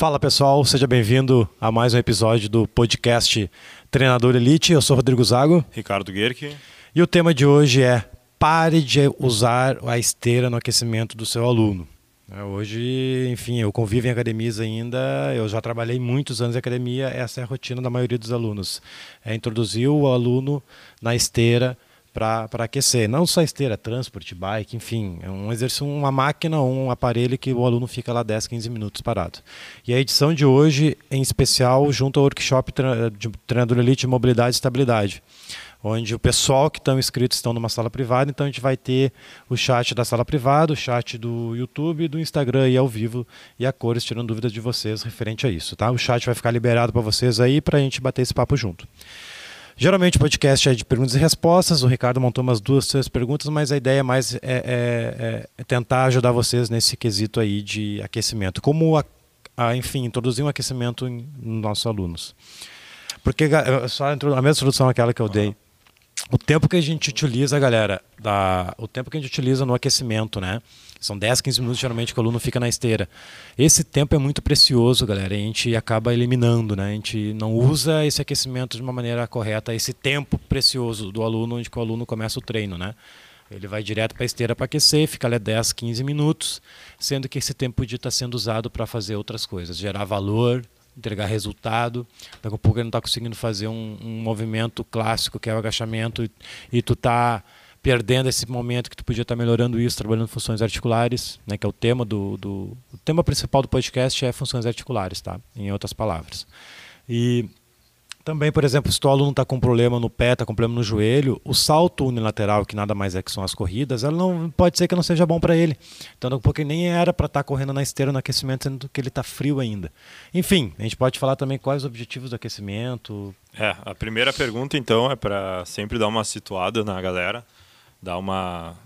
Fala pessoal, seja bem-vindo a mais um episódio do podcast Treinador Elite. Eu sou Rodrigo Zago. Ricardo Guerque. E o tema de hoje é pare de usar a esteira no aquecimento do seu aluno. É, hoje, enfim, eu convivo em academias ainda, eu já trabalhei muitos anos em academia, essa é a rotina da maioria dos alunos. É introduzir o aluno na esteira para aquecer. Não só esteira, transporte, bike, enfim, é um exercício, uma máquina ou um aparelho que o aluno fica lá 10, 15 minutos parado. E a edição de hoje, em especial, junto ao workshop de treinador elite de mobilidade e estabilidade onde o pessoal que estão inscritos estão numa sala privada, então a gente vai ter o chat da sala privada, o chat do YouTube, do Instagram e ao vivo e a cores tirando dúvidas de vocês referente a isso, tá? O chat vai ficar liberado para vocês aí para a gente bater esse papo junto. Geralmente o podcast é de perguntas e respostas. O Ricardo montou umas duas, três perguntas, mas a ideia mais é, é, é, tentar ajudar vocês nesse quesito aí de aquecimento. Como, a, a, enfim, introduzir um aquecimento em, nos nossos alunos. Porque só a mesma introdução aquela que eu dei o tempo que a gente utiliza, galera, da, o tempo que a gente utiliza no aquecimento, né? São 10, 15 minutos geralmente que o aluno fica na esteira. Esse tempo é muito precioso, galera. A gente acaba eliminando, né? A gente não usa esse aquecimento de uma maneira correta, esse tempo precioso do aluno, onde o aluno começa o treino, né? Ele vai direto para a esteira para aquecer, fica ali 10, 15 minutos, sendo que esse tempo podia estar sendo usado para fazer outras coisas, gerar valor, entregar resultado. Daqui a pouco ele não está conseguindo fazer um, um, movimento clássico que é o agachamento e, e tu está perdendo esse momento que tu podia estar melhorando isso, trabalhando funções articulares, né, que é o tema do, do o tema principal do podcast é funções articulares, tá? Em outras palavras. E também, por exemplo, se o aluno está com problema no pé, está com problema no joelho, o salto unilateral, que nada mais é que são as corridas, ela não pode ser que não seja bom para ele. Então, porque nem era para estar tá correndo na esteira no aquecimento, sendo que ele está frio ainda. Enfim, a gente pode falar também quais os objetivos do aquecimento. É, a primeira pergunta, então, é para sempre dar uma situada na galera, dar uma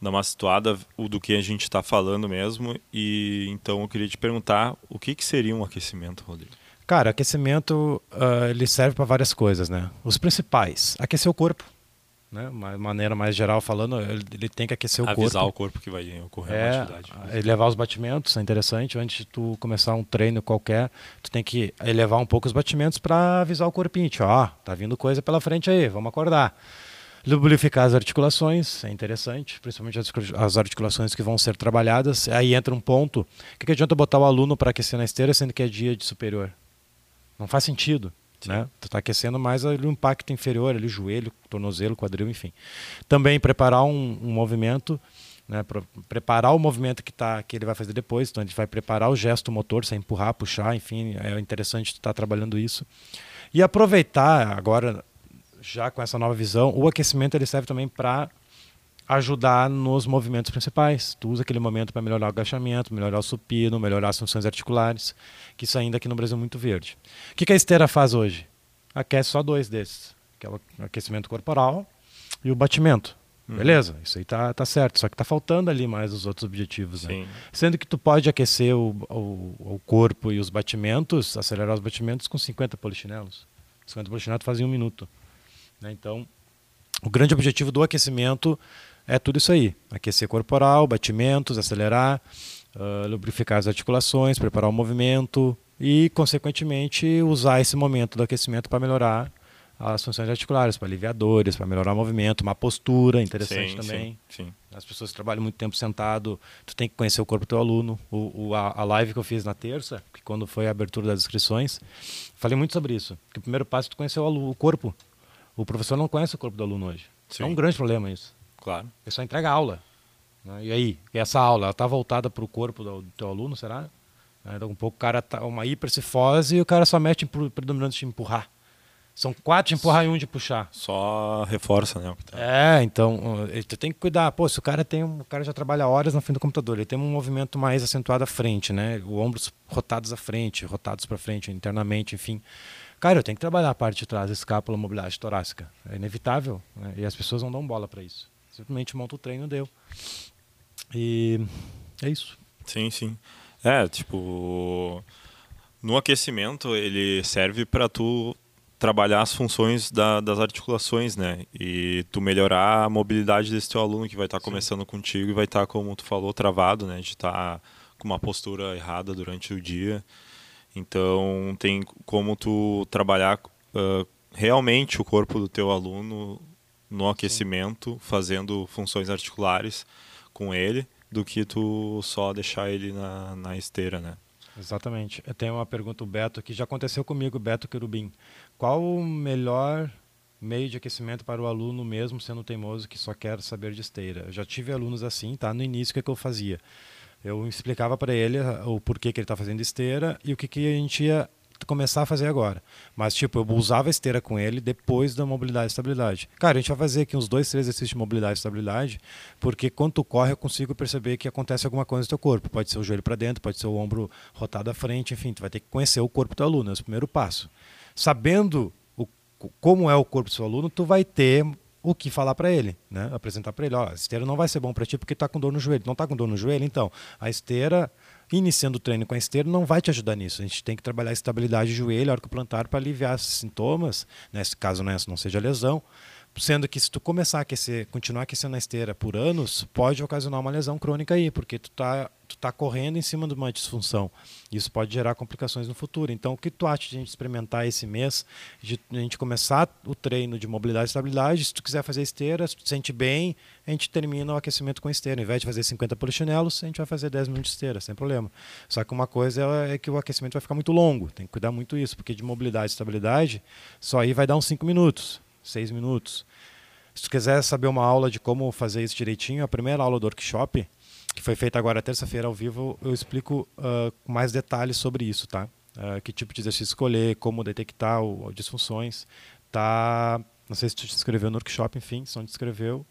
dar uma situada do que a gente está falando mesmo. E então eu queria te perguntar o que, que seria um aquecimento, Rodrigo? Cara, aquecimento uh, ele serve para várias coisas, né? Os principais, aquecer o corpo, né? Uma maneira mais geral falando, ele, ele tem que aquecer o Avisar corpo. Avisar o corpo que vai ocorrer é, uma atividade. Elevar os batimentos, é interessante. Antes de tu começar um treino qualquer, tu tem que elevar um pouco os batimentos para avisar o corpinho. Ó, oh, tá vindo coisa pela frente aí, vamos acordar. Lubrificar as articulações, é interessante, principalmente as articulações que vão ser trabalhadas. Aí entra um ponto. O que, que adianta botar o aluno para aquecer na esteira, sendo que é dia de superior? Não faz sentido. Né? Tu está aquecendo mais o impacto inferior, ali, joelho, tornozelo, quadril, enfim. Também preparar um, um movimento, né? preparar o movimento que, tá, que ele vai fazer depois. Então, a gente vai preparar o gesto motor, sem empurrar, puxar, enfim. É interessante estar tá trabalhando isso. E aproveitar agora, já com essa nova visão, o aquecimento ele serve também para ajudar nos movimentos principais. Tu usa aquele momento para melhorar o agachamento, melhorar o supino, melhorar as funções articulares, que isso ainda aqui no Brasil é muito verde. O que a esteira faz hoje? Aquece só dois desses, que é o aquecimento corporal e o batimento. Uhum. Beleza, isso aí tá, tá certo, só que tá faltando ali mais os outros objetivos. Né? Sendo que tu pode aquecer o, o, o, corpo e os batimentos, acelerar os batimentos com 50 polichinelos. 50 polichinelos fazem um minuto. Né? Então, o grande objetivo do aquecimento é tudo isso aí: aquecer corporal, batimentos, acelerar, uh, lubrificar as articulações, preparar o movimento e, consequentemente, usar esse momento do aquecimento para melhorar as funções articulares, para aliviar dores, para melhorar o movimento, uma postura interessante sim, também. Sim, sim. As pessoas que trabalham muito tempo sentado, tu tem que conhecer o corpo do teu aluno. O, o a, a, live que eu fiz na terça, que quando foi a abertura das inscrições, falei muito sobre isso. Que o primeiro passo é tu conhecer o, o corpo. O professor não conhece o corpo do aluno hoje. Sim. É um grande problema isso. Claro. Ele só entrega aula. Né? E aí, e essa aula, está voltada para o corpo do, do, teu aluno, será? Né? Então, um pouco o cara tá uma hipercifose e o cara só mete predominante de empurrar. São quatro de empurrar e um de puxar. Só reforça, né? É, então, tu tem que cuidar. Pô, se o cara tem. O cara já trabalha horas na frente do computador, ele tem um movimento mais acentuado à frente, né? O ombros rotados à frente, rotados para frente, internamente, enfim. Cara, eu tenho que trabalhar a parte de trás, escápula, mobilidade torácica. É inevitável. Né? E as pessoas não dão bola para isso. Simplesmente monta o treino deu. E é isso. Sim, sim. É, tipo, no aquecimento ele serve para tu trabalhar as funções da, das articulações, né? E tu melhorar a mobilidade desse teu aluno que vai estar tá começando contigo e vai estar, tá, como tu falou, travado, né? De estar tá com uma postura errada durante o dia. Então tem como tu trabalhar uh, realmente o corpo do teu aluno no aquecimento, Sim. fazendo funções articulares com ele, do que tu só deixar ele na, na esteira, né? Exatamente. Eu tenho uma pergunta, o Beto, que já aconteceu comigo, Beto Querubim. Qual o melhor meio de aquecimento para o aluno mesmo sendo teimoso que só quer saber de esteira? Eu já tive alunos assim, tá? No início, o que, é que eu fazia? Eu explicava para ele o porquê que ele está fazendo esteira e o que, que a gente ia começar a fazer agora. Mas, tipo, eu usava esteira com ele depois da mobilidade e estabilidade. Cara, a gente vai fazer aqui uns dois, três exercícios de mobilidade e estabilidade, porque quando tu corre eu consigo perceber que acontece alguma coisa no teu corpo. Pode ser o joelho para dentro, pode ser o ombro rotado à frente, enfim, tu vai ter que conhecer o corpo do aluno, é o primeiro passo. Sabendo o, como é o corpo do seu aluno, tu vai ter o que falar para ele, né? Apresentar para ele, ó, a esteira não vai ser bom para ti porque tá com dor no joelho. Não tá com dor no joelho, então, a esteira iniciando o treino com a esteira não vai te ajudar nisso. A gente tem que trabalhar a estabilidade do joelho, arco plantar para aliviar esses sintomas, nesse caso né, não seja lesão. Sendo que se tu começar a aquecer, continuar aquecendo a esteira por anos, pode ocasionar uma lesão crônica aí, porque tu tá, tu tá correndo em cima de uma disfunção. Isso pode gerar complicações no futuro. Então, o que tu acha de a gente experimentar esse mês, de a gente começar o treino de mobilidade e estabilidade? Se tu quiser fazer esteira, se tu te sente bem, a gente termina o aquecimento com esteira. Ao invés de fazer 50 polichinelos, a gente vai fazer 10 minutos de esteira, sem problema. Só que uma coisa é que o aquecimento vai ficar muito longo, tem que cuidar muito isso, porque de mobilidade e estabilidade, só aí vai dar uns 5 minutos seis minutos. Se tu quiser saber uma aula de como fazer isso direitinho, a primeira aula do workshop, que foi feita agora terça-feira ao vivo, eu explico uh, mais detalhes sobre isso, tá? Uh, que tipo de exercício escolher, como detectar o, o disfunções. Tá, não sei se tu te inscreveu no workshop, enfim, se não te inscreveu.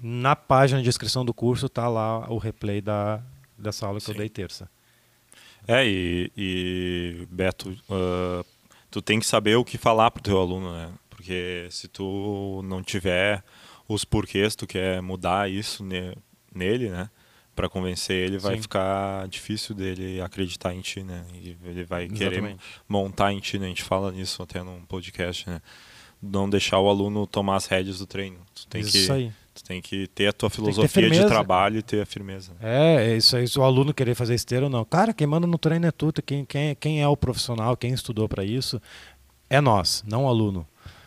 Na página de inscrição do curso tá lá o replay da, dessa aula que Sim. eu dei terça. É, e, e Beto, uh, tu tem que saber o que falar pro teu aluno, né? Porque se tu não tiver os porquês, tu quer mudar isso ne nele, né? Para convencer ele, vai Sim. ficar difícil dele acreditar em ti, né? E ele vai Exatamente. querer montar em ti, né? A gente fala nisso até num podcast, né? Não deixar o aluno tomar as rédeas do treino. Tu tem isso que aí. Tu tem que ter a tua filosofia de trabalho e ter a firmeza. É, é, isso aí. Se o aluno querer fazer esteira ou não. Cara, quem manda no treino é tu. Quem, quem, quem é o profissional, quem estudou para isso, é nós, não o aluno.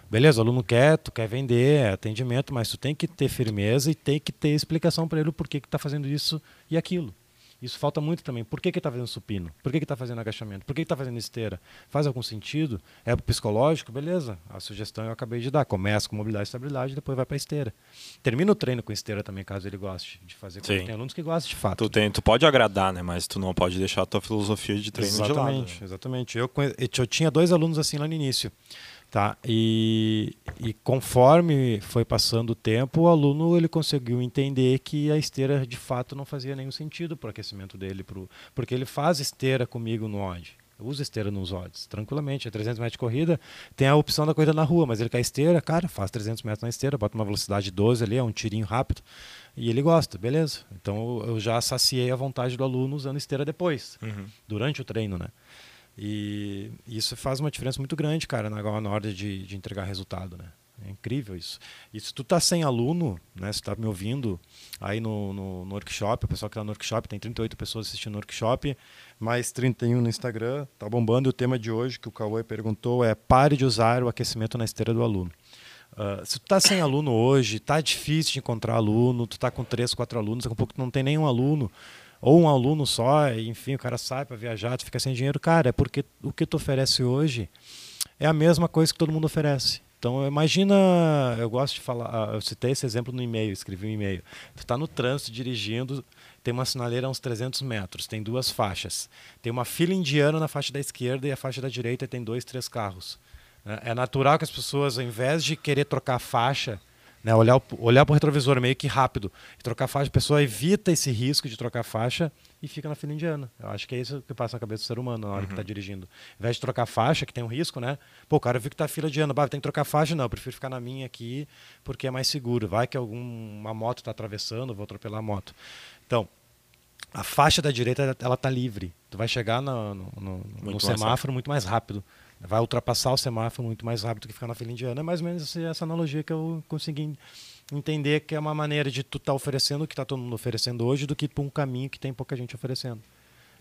Beleza, o aluno quer, tu quer vender, é atendimento, mas tu tem que ter firmeza e tem que ter explicação para ele o porquê que está fazendo isso e aquilo. Isso falta muito também. Por que está fazendo supino? Por que está fazendo agachamento? Por que está fazendo esteira? Faz algum sentido? É psicológico? Beleza. A sugestão eu acabei de dar. Começa com mobilidade e estabilidade, depois vai para esteira. Termina o treino com esteira também, caso ele goste de fazer. Tem alunos que gostam de fato. Tu, tem, tu pode agradar, né? Mas tu não pode deixar a tua filosofia de treino exatamente, de lado. Né? Exatamente. Eu, eu tinha dois alunos assim lá no início. Tá? E, e conforme foi passando o tempo, o aluno ele conseguiu entender que a esteira de fato não fazia nenhum sentido para o aquecimento dele, pro, porque ele faz esteira comigo no odd. Usa esteira nos odds, tranquilamente. É 300 metros de corrida, tem a opção da corrida na rua, mas ele quer esteira, cara, faz 300 metros na esteira, bota uma velocidade 12 ali, é um tirinho rápido, e ele gosta, beleza. Então eu já saciei a vontade do aluno usando esteira depois, uhum. durante o treino, né? E isso faz uma diferença muito grande, cara, na, na hora de, de entregar resultado, né? É incrível isso. E se tu tá sem aluno, né, se tá me ouvindo aí no, no, no workshop, o pessoal que tá no workshop, tem 38 pessoas assistindo no workshop, mais 31 no Instagram, tá bombando. E o tema de hoje que o Cauê perguntou é pare de usar o aquecimento na esteira do aluno. Uh, se tu tá sem aluno hoje, tá difícil de encontrar aluno, tu tá com três, quatro alunos, daqui a pouco tu não tem nenhum aluno, ou um aluno só, enfim, o cara sai para viajar, tu fica sem dinheiro, cara, é porque o que tu oferece hoje é a mesma coisa que todo mundo oferece. Então, imagina, eu gosto de falar, ah, eu citei esse exemplo no e-mail, escrevi um e-mail. Tu está no trânsito dirigindo, tem uma sinaleira a uns 300 metros, tem duas faixas. Tem uma fila indiana na faixa da esquerda e a faixa da direita tem dois, três carros. É, é natural que as pessoas, ao invés de querer trocar faixa, né? Olhar, olhar para o retrovisor meio que rápido e trocar faixa, a pessoa evita esse risco de trocar faixa e fica na fila indiana. Eu acho que é isso que passa na cabeça do ser humano na hora tá uhum. que está dirigindo. Ao invés de trocar faixa, que tem um risco, né? Pô, cara, eu vi que tá fila indiana, bah, tem que trocar faixa, não, eu prefiro ficar na minha aqui porque é mais seguro. Vai que alguma moto está atravessando, vou atropelar a moto. Então, a faixa da direita ela tá livre. Tu vai chegar no, no, no, no semáforo muito mais rápido vai ultrapassar o semáforo muito mais rápido que ficar na fila indiana. É mais ou menos essa analogia que eu consegui entender que é uma maneira de tu estar tá oferecendo o que está todo mundo oferecendo hoje do que para um caminho que tem pouca gente oferecendo.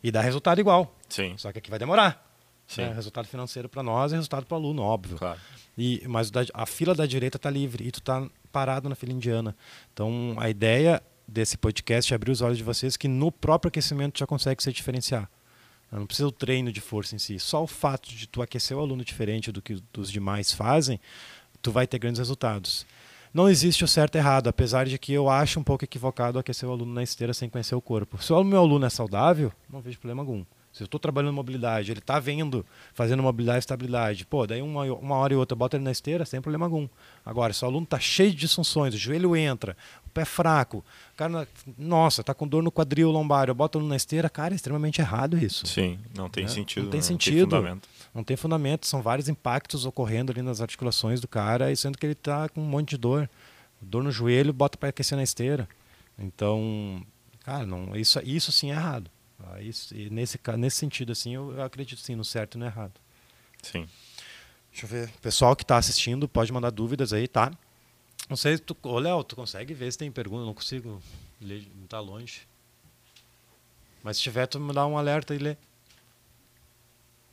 E dá resultado igual. Sim. Só que aqui vai demorar. Sim. Né? Resultado financeiro para nós e resultado para o aluno, óbvio. Claro. E, mas a fila da direita está livre e tu está parado na fila indiana. Então a ideia desse podcast é abrir os olhos de vocês que no próprio aquecimento já consegue se diferenciar. Não precisa o treino de força em si. Só o fato de tu aquecer o aluno diferente do que os demais fazem, tu vai ter grandes resultados. Não existe o certo e errado, apesar de que eu acho um pouco equivocado aquecer o aluno na esteira sem conhecer o corpo. Se o meu aluno é saudável, não vejo problema algum. Se eu estou trabalhando mobilidade, ele está vendo, fazendo mobilidade e estabilidade, pô, daí uma, uma hora e outra bota ele na esteira, sem problema algum. Agora, se o aluno está cheio de disfunções, o joelho entra, o pé fraco, o cara, nossa, está com dor no quadril lombar, eu boto ele na esteira, cara, é extremamente errado isso. Sim, não tem né? sentido. Não tem não sentido. Tem fundamento. Não tem fundamento, são vários impactos ocorrendo ali nas articulações do cara, e sendo que ele está com um monte de dor. Dor no joelho, bota para aquecer na esteira. Então, cara, não, isso, isso sim é errado. Isso, e nesse, nesse sentido, assim, eu, acredito sim no certo e no errado. Sim. Deixa eu ver. Pessoal que está assistindo, pode mandar dúvidas aí, tá? Não sei, tu, ô Léo, tu consegue ver se tem pergunta? Não consigo ler, não tá longe. Mas se tiver, tu me dá um alerta e lê.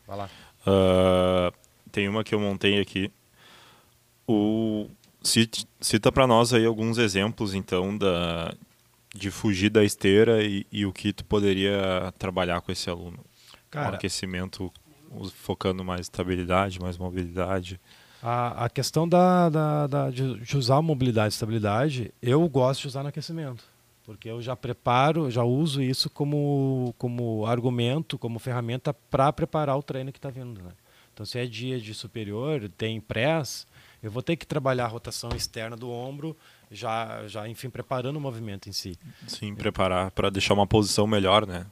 Vai lá. Uh, tem uma que eu montei aqui. O, cita para nós aí alguns exemplos, então, da, de fugir da esteira e, e, o que tu poderia trabalhar com esse aluno? Cara, um aquecimento focando mais estabilidade, mais mobilidade. A, a questão da, da, da de, de, usar mobilidade e estabilidade, eu gosto de usar no aquecimento. Porque eu já preparo, já uso isso como, como argumento, como ferramenta para preparar o treino que está vindo. Né? Então, se é dia de superior, tem press, eu vou ter que trabalhar a rotação externa do ombro já, já enfim, preparando o movimento em si. Sim, preparar para deixar uma posição melhor, né?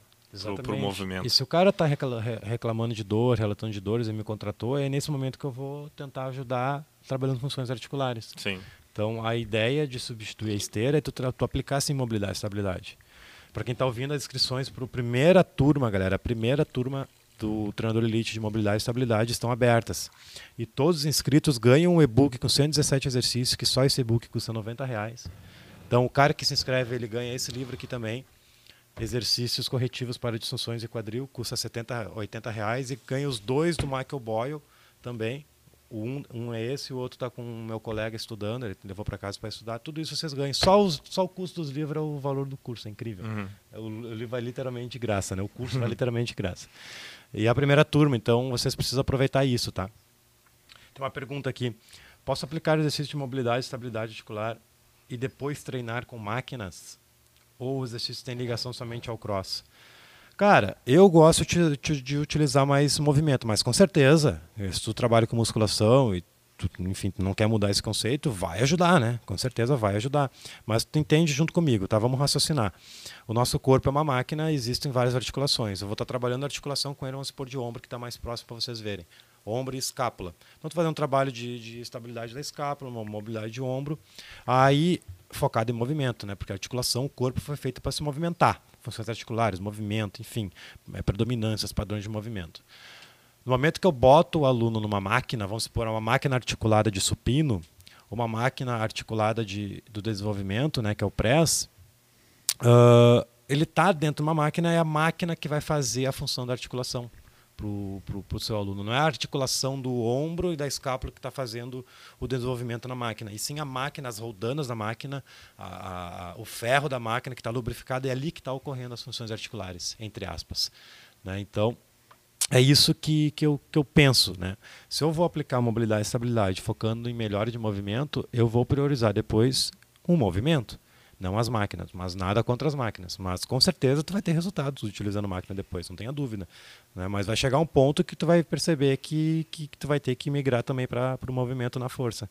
Para o movimento. E se o cara está reclamando de dor, relatando de dores e me contratou, é nesse momento que eu vou tentar ajudar trabalhando funções articulares. Sim. Então, a ideia de substituir a esteira é tu, tu aplicar essa mobilidade e estabilidade. Para quem está ouvindo as inscrições para a primeira turma, galera, a primeira turma do treinador elite de mobilidade e estabilidade estão abertas. E todos os inscritos ganham um e-book com 117 exercícios, que só esse e-book custa 90 reais. Então o cara que se inscreve, ele ganha esse livro aqui também. Exercícios corretivos para disfunções e quadril, custa 70, 80 reais. E ganha os dois do Michael Boyle também. Um, um é esse, o outro está com o meu colega estudando, ele levou para casa para estudar. Tudo isso vocês ganham. Só, os, só o custo dos livros é o valor do curso, é incrível. Uhum. O, o livro vai literalmente de graça, né? o curso vai literalmente de graça. E a primeira turma, então vocês precisam aproveitar isso, tá? Tem uma pergunta aqui. Posso aplicar exercício de mobilidade e estabilidade articular e depois treinar com máquinas? Ou o exercício tem ligação somente ao cross? Cara, eu gosto de, de utilizar mais movimento, mas com certeza, se tu trabalha com musculação e tu, enfim, tu não quer mudar esse conceito, vai ajudar, né? Com certeza vai ajudar. Mas tu entende junto comigo, tá? Vamos raciocinar. O nosso corpo é uma máquina, existem várias articulações. Eu vou estar trabalhando a articulação com ele, vamos supor, de ombro, que está mais próximo para vocês verem. Ombro e escápula. Então, tu fazer um trabalho de, de estabilidade da escápula, uma mobilidade de ombro. Aí, focado em movimento, né? Porque a articulação, o corpo foi feito para se movimentar. Funções articulares, movimento, enfim, é, predominâncias, padrões de movimento. No momento que eu boto o aluno numa máquina, vamos supor, uma máquina articulada de supino, uma máquina articulada de, do desenvolvimento, né, que é o press, uh, ele está dentro de uma máquina, é a máquina que vai fazer a função da articulação para o seu aluno. Não é a articulação do ombro e da escápula que está fazendo o desenvolvimento na máquina, e sim a máquina, as roldanas da máquina, a, a, o ferro da máquina que está lubrificado, é ali que está ocorrendo as funções articulares, entre aspas. Né? Então, é isso que, que, eu, que eu penso. Né? Se eu vou aplicar mobilidade e estabilidade focando em melhora de movimento, eu vou priorizar depois o um movimento, não as máquinas. Mas nada contra as máquinas. Mas com certeza tu vai ter resultados utilizando máquina depois, não tenha dúvida. Né? Mas vai chegar um ponto que tu vai perceber que, que, que tu vai ter que migrar também para o movimento na força.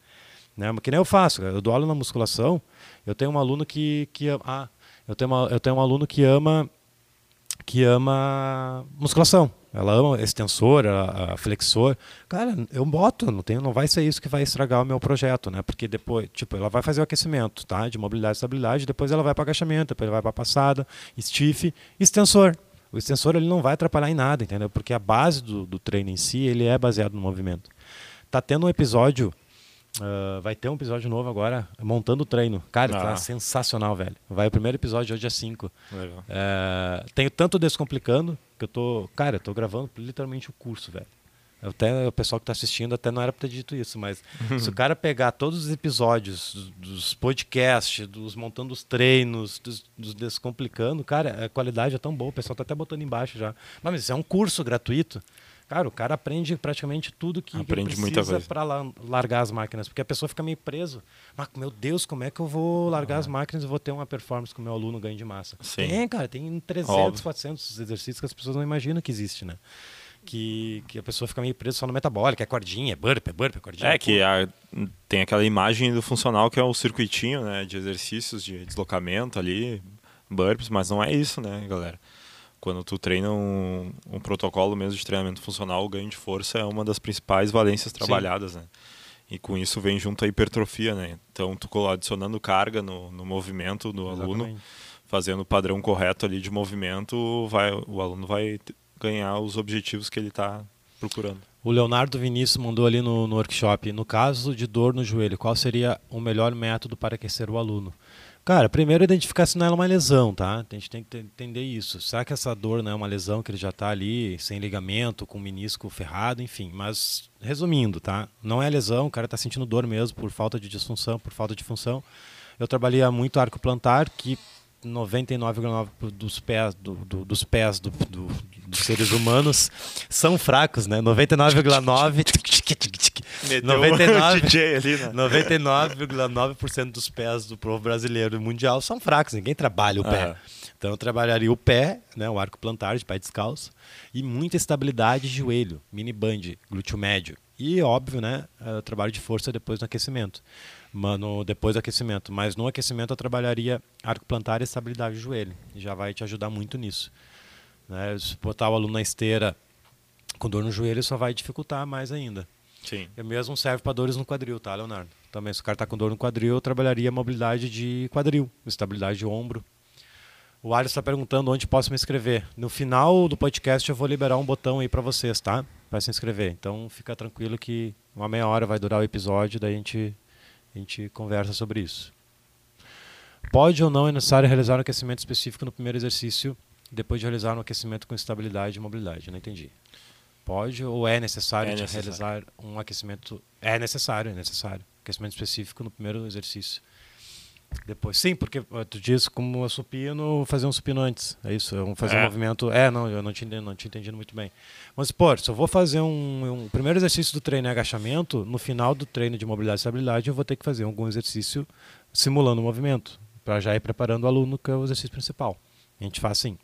Né? Que nem eu faço. Eu dou aula na musculação, eu tenho um aluno que, que ah, eu tenho, uma, eu tenho um aluno que ama que ama musculação. Ela ama extensor, a, a, flexor. Cara, eu boto, não, tem, não vai ser isso que vai estragar o meu projeto, né? Porque depois, tipo, ela vai fazer o aquecimento, tá? De mobilidade e estabilidade, depois ela vai para agachamento, depois ela vai para passada, stiff, extensor. O extensor ele não vai atrapalhar em nada, entendeu? Porque a base do, do treino em si, ele é baseado no movimento. Tá tendo um episódio Uh, vai ter um episódio novo agora, montando o treino. Cara, tá ah. tá sensacional, velho. Vai o primeiro episódio hoje é 5. Uh, tenho tanto Descomplicando que eu tô. Cara, eu tô gravando literalmente o curso, velho. Até o pessoal que está assistindo até não era para ter dito isso, mas se o cara pegar todos os episódios dos podcasts, dos montando os treinos, dos, dos, descomplicando, cara, a qualidade é tão boa, o pessoal está até botando embaixo já. Mas isso é um curso gratuito. Cara, o cara aprende praticamente tudo que, aprende precisa para largar as máquinas, porque a pessoa fica meio preso. Mas, meu Deus, como é que eu vou largar ah. as máquinas e vou ter uma performance com o meu aluno ganho de massa? Sim. Tem, cara, tem 300, Óbvio. 400 exercícios que as pessoas não imaginam que existe, né? Que, que a pessoa fica meio presa só no metabólico, é cordinha, é burp, é burp, é cordinha. É, que a, tem aquela imagem do funcional que é o circuitinho, né, de exercícios de deslocamento ali, burps, mas não é isso, né, galera? Quando tu treina um, um, protocolo mesmo de treinamento funcional, o ganho de força é uma das principais valências trabalhadas, Sim. né? E com isso vem junto a hipertrofia, né? Então, tu adicionando carga no, no movimento do Exatamente. aluno, fazendo o padrão correto ali de movimento, vai, o aluno vai ganhar os objetivos que ele está procurando. O Leonardo Vinícius mandou ali no, no workshop, no caso de dor no joelho, qual seria o melhor método para aquecer o aluno? Cara, primeiro identificar se não é uma lesão, tá? A gente tem que entender isso. Será que essa dor não é uma lesão que ele já está ali sem ligamento, com menisco ferrado, enfim. Mas, resumindo, tá? Não é lesão, o cara está sentindo dor mesmo por falta de disfunção, por falta de função. Eu trabalhei muito arco plantar, que 99,9% dos pés, do, do, dos pés do, dos seres humanos são fracos, né? 99,9% 99,9% né? dos pés do povo brasileiro e mundial são fracos, ninguém trabalha o pé. Então eu trabalharia o pé, né, o arco plantar de pé descalço, e muita estabilidade de joelho, mini band, glúteo médio. E óbvio, né, trabalho de força depois do aquecimento. Mano, depois do aquecimento, mas no aquecimento eu trabalharia arco plantar e estabilidade de joelho. Já vai te ajudar muito nisso. Né? Se botar o aluno na esteira com dor no joelho, só vai dificultar mais ainda. Sim. E mesmo serve para dores no quadril, tá, Leonardo? Também, se o cara está com dor no quadril, eu trabalharia mobilidade de quadril, estabilidade de ombro. O Alisson está perguntando onde posso me inscrever. No final do podcast eu vou liberar um botão aí para vocês, tá? Para se inscrever. Então fica tranquilo que uma meia hora vai durar o episódio, daí a gente, a gente conversa sobre isso. Pode ou não é necessário realizar um aquecimento específico no primeiro exercício, depois de realizar um aquecimento com estabilidade e mobilidade? Não entendi. Pode ou é necessário, é necessário. realizar um aquecimento? É necessário, é necessário. Aquecimento específico no primeiro exercício. Depois, sim, porque tu diz como a supino, fazer um supino antes. É isso, fazer é. um movimento. É, não, eu não tinha, não tinha entendido muito bem. Mas, pô, se eu vou fazer um, um primeiro exercício do treino é agachamento, no final do treino de mobilidade e estabilidade, eu vou ter que fazer algum exercício simulando o movimento, para já ir preparando o aluno, que é o exercício principal. A gente faz assim.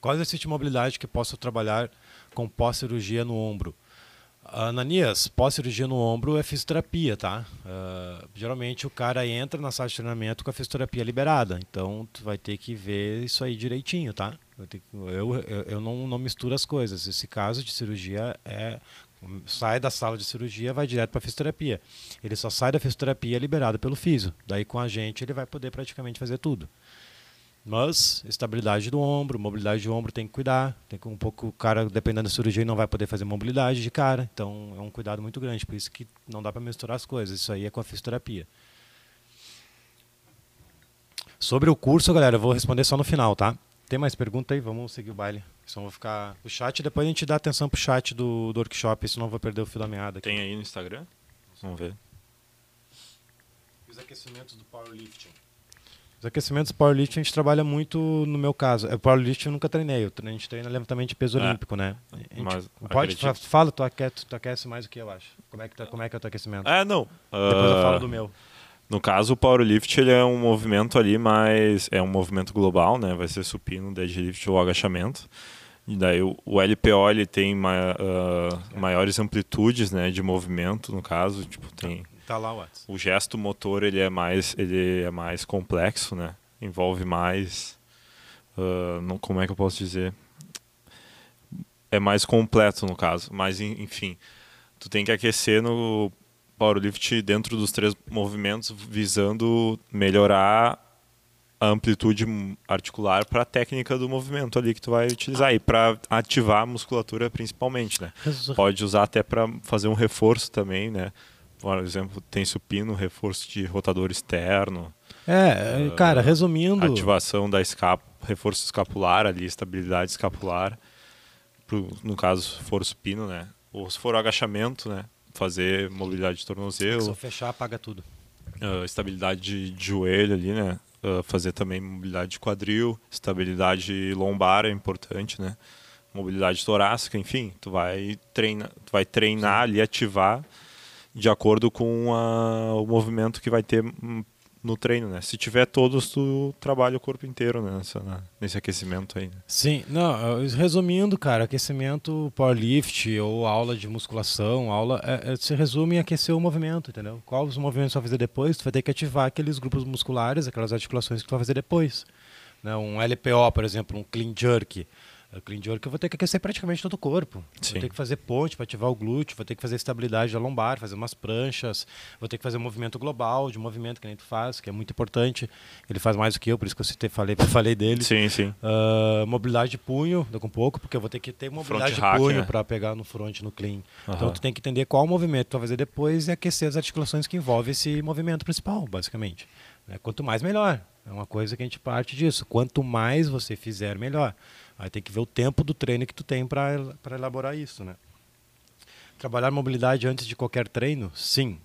Qual exercício de mobilidade que posso trabalhar com pós-cirurgia no ombro. Ananias, pós-cirurgia no ombro é fisioterapia, tá? Uh, geralmente o cara entra na sala de treinamento com a fisioterapia liberada, então tu vai ter que ver isso aí direitinho, tá? Eu, eu, eu não, não misturo as coisas. Esse caso de cirurgia é sai da sala de cirurgia, vai direto para fisioterapia. Ele só sai da fisioterapia liberado pelo físio. Daí com a gente ele vai poder praticamente fazer tudo. Mas estabilidade do ombro, mobilidade de ombro tem que cuidar. Tem que um pouco o cara, dependendo da cirurgia, não vai poder fazer mobilidade de cara. Então é um cuidado muito grande. Por isso que não dá para misturar as coisas. Isso aí é com a fisioterapia. Sobre o curso, galera, eu vou responder só no final, tá? Tem mais pergunta aí? Vamos seguir o baile. Senão vou ficar. O chat, depois a gente dá atenção pro chat do, do workshop, senão eu vou perder o fio da meada. Aqui. Tem aí no Instagram? Vamos ver. Os aquecimentos do powerlifting. Os aquecimentos powerlifting a gente trabalha muito, no meu caso. É, powerlifting eu nunca treinei, a gente treina levantamento de peso é. olímpico, né? Gente, Mas, pode, acredito. fala, tu aquece, tu aquece mais do que eu acho. Como é que, como é, que é o teu aquecimento? É, não. Depois eu falo do meu. No caso, o powerlift ele é um movimento ali mais... É um movimento global, né? Vai ser supino, deadlift ou agachamento. E daí o, o LPO ele tem ma, uh, maiores amplitudes né, de movimento, no caso. Tipo, tem Tá lá o O gesto motor ele é mais ele é mais complexo, né? Envolve mais uh, não, como é que eu posso dizer? É mais completo no caso, mas enfim, tu tem que aquecer no powerlift dentro dos três movimentos visando melhorar a amplitude articular para a técnica do movimento ali que tu vai utilizar e para ativar a musculatura principalmente, né? Pode usar até para fazer um reforço também, né? Por exemplo, tem supino, reforço de rotador externo. É, cara, resumindo. Ativação da escapa, reforço escapular ali, estabilidade escapular. Pro, no caso, se for supino, né? Ou se for agachamento, né? Fazer mobilidade de tornozelo. Se fechar, apaga tudo. Uh, estabilidade de, de, joelho ali, né? Uh, fazer também mobilidade de quadril, estabilidade lombar é importante, né? Mobilidade torácica, enfim, tu vai treinar, tu vai treinar ali, ativar de acordo com a, o movimento que vai ter no treino, né? Se tiver todos, tu trabalha o corpo inteiro né? Nessa, nesse aquecimento aí. Né? Sim, não, resumindo, cara, aquecimento powerlift ou aula de musculação, aula, é, é, se resume em aquecer o movimento, entendeu? Quais os movimentos tu vai fazer depois? Tu vai ter que ativar aqueles grupos musculares, aquelas articulações que tu vai fazer depois. Né? Um LPO, por exemplo, um clean jerk a clean jerk eu vou ter que aquecer praticamente todo o corpo. Sim. Vou ter que fazer ponte para ativar o glúteo, vou ter que fazer estabilidade da lombar, fazer umas pranchas, vou ter que fazer um movimento global de movimento que nem tu faz, que é muito importante. Ele faz mais do que eu, por isso que eu citei, falei, falei dele. Sim, sim. Uh, mobilidade de punho, daqui um pouco, porque eu vou ter que ter mobilidade front de punho né? para pegar no front, no clean. Uhum. Então tu tem que entender qual movimento tu vai fazer depois e aquecer as articulações que envolvem esse movimento principal, basicamente. Né? Quanto mais, melhor. É uma coisa que a gente parte disso. Quanto mais você fizer, melhor. Aí tem que ver o tempo do treino que tu tem para elaborar isso, né? Trabalhar mobilidade antes de qualquer treino? Sim.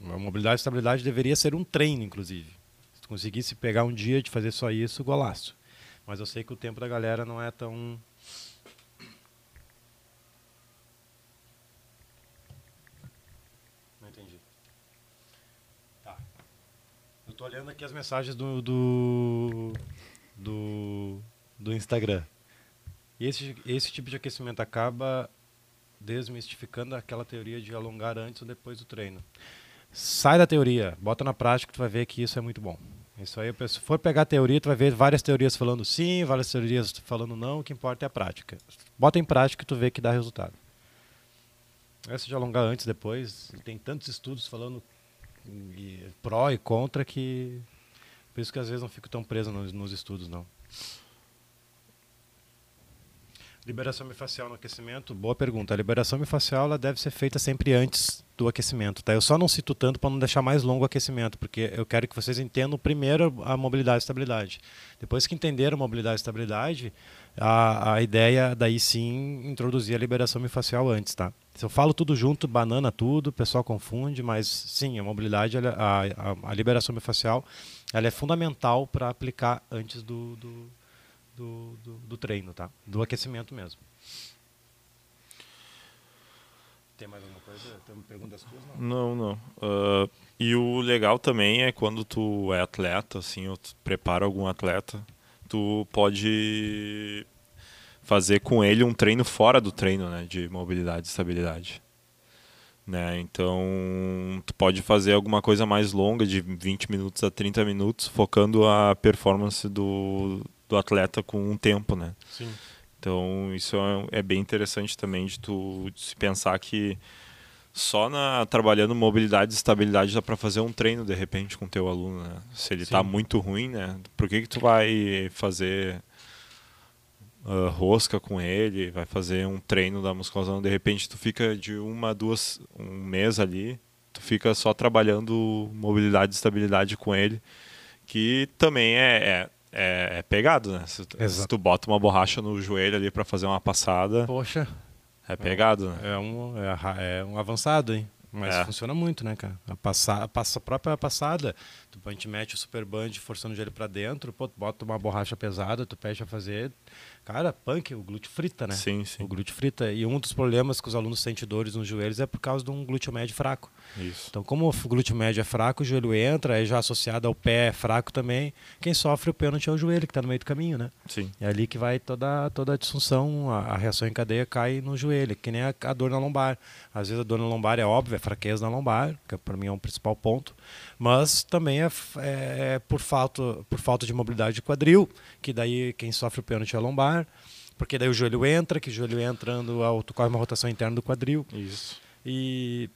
A mobilidade e estabilidade deveria ser um treino, inclusive. Se tu conseguisse pegar um dia de fazer só isso, golaço. Mas eu sei que o tempo da galera não é tão. Tá. Tô olhando aqui as mensagens do do do, do Instagram. E esse, esse tipo de aquecimento acaba desmistificando aquela teoria de alongar antes ou depois do treino. Sai da teoria, bota na prática, tu vai ver que isso é muito bom. Isso aí, se for pegar a teoria, tu vai ver várias teorias falando sim, várias teorias falando não, o que importa é a prática. Bota em prática e tu vê que dá resultado. Essa de alongar antes depois, tem tantos estudos falando pró e contra que por isso que às vezes não fico tão preso nos, nos estudos não. Liberação miofascial no aquecimento, boa pergunta. A liberação miofascial ela deve ser feita sempre antes do aquecimento, tá? Eu só não cito tanto para não deixar mais longo o aquecimento, porque eu quero que vocês entendam primeiro a mobilidade e estabilidade. Depois que entenderam a mobilidade e estabilidade, a, a ideia daí sim introduzir a liberação miofascial antes, tá? Se eu falo tudo junto, banana tudo, o pessoal confunde, mas sim, a mobilidade, a, a, a liberação miofascial, ela é fundamental para aplicar antes do, do do, do, do treino, tá? Do aquecimento mesmo. Tem mais alguma coisa? Tem perguntas tuas? Não, não. não. Uh, e o legal também é quando tu é atleta, assim, ou tu prepara algum atleta, tu pode fazer com ele um treino fora do treino, né, de mobilidade e estabilidade. Né? Então, tu pode fazer alguma coisa mais longa, de 20 minutos a 30 minutos, focando a performance do, do atleta com um tempo, né? Sim. Então isso é, é bem interessante também de tu de se pensar que só na trabalhando mobilidade e estabilidade dá para fazer um treino de repente com teu aluno, né? Se ele está muito ruim, né? Por que que tu vai fazer uh, rosca com ele, vai fazer um treino da musculação, de repente tu fica de uma, duas, um mês ali, tu fica só trabalhando mobilidade e estabilidade com ele, que também é, é é, é pegado, né? Se, se, tu bota uma borracha no joelho ali para fazer uma passada. Poxa. É pegado, né? É um, é, é um avançado, hein? Mas é. funciona muito, né, cara? A, passa, a, passa, a própria passada, tu, a gente mete o super band forçando o joelho para dentro, pô, bota uma borracha pesada, tu pede a fazer, Cara, punk, o glúteo frita, né? Sim, sim. O glúteo frita. E um dos problemas que os alunos sentem dores nos joelhos é por causa de um glúteo médio fraco. Isso. Então, como o glúteo médio é fraco, o joelho entra, é já associado ao pé fraco também. Quem sofre o pênalti é o joelho, que está no meio do caminho, né? Sim. É ali que vai toda, toda a disfunção, a, a reação em cadeia cai no joelho, que nem a, a dor na lombar. Às vezes a dor na lombar é óbvia, é fraqueza na lombar, que para mim é um principal ponto mas também é, é, por, falta, por falta de mobilidade de quadril, que daí quem sofre o pênalti é a lombar, porque daí o joelho entra, que o joelho entrando, tu corre uma rotação interna do quadril. Isso. E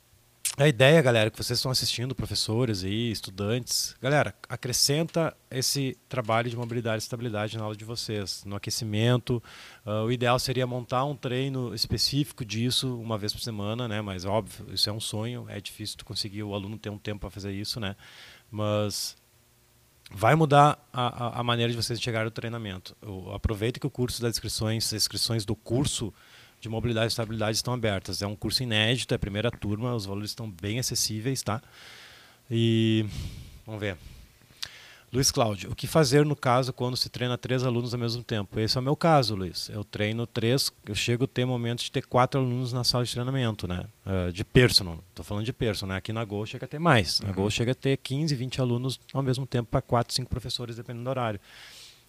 a ideia, galera, que vocês estão assistindo, professores e estudantes, galera, acrescenta esse trabalho de mobilidade e estabilidade na aula de vocês, no aquecimento. Uh, o ideal seria montar um treino específico disso uma vez por semana, né? Mas óbvio, isso é um sonho, é difícil tu conseguir o aluno ter um tempo para fazer isso, né? Mas vai mudar a, a, maneira de vocês chegar ao treinamento. Aproveita que o curso das inscrições, as inscrições do curso de mobilidade e estabilidade estão abertas. É um curso inédito, é a primeira turma, os valores estão bem acessíveis, tá? E vamos ver. Luiz Cláudio, o que fazer no caso quando se treina três alunos ao mesmo tempo? Esse é o meu caso, Luiz. Eu treino três, eu chego a ter momentos de ter quatro alunos na sala de treinamento, né? Uh, de personal. Estou falando de personal, né? Aqui na Gol chega a ter mais. Na uhum. Gol chega a ter 15, 20 alunos ao mesmo tempo para quatro, cinco professores, dependendo do horário.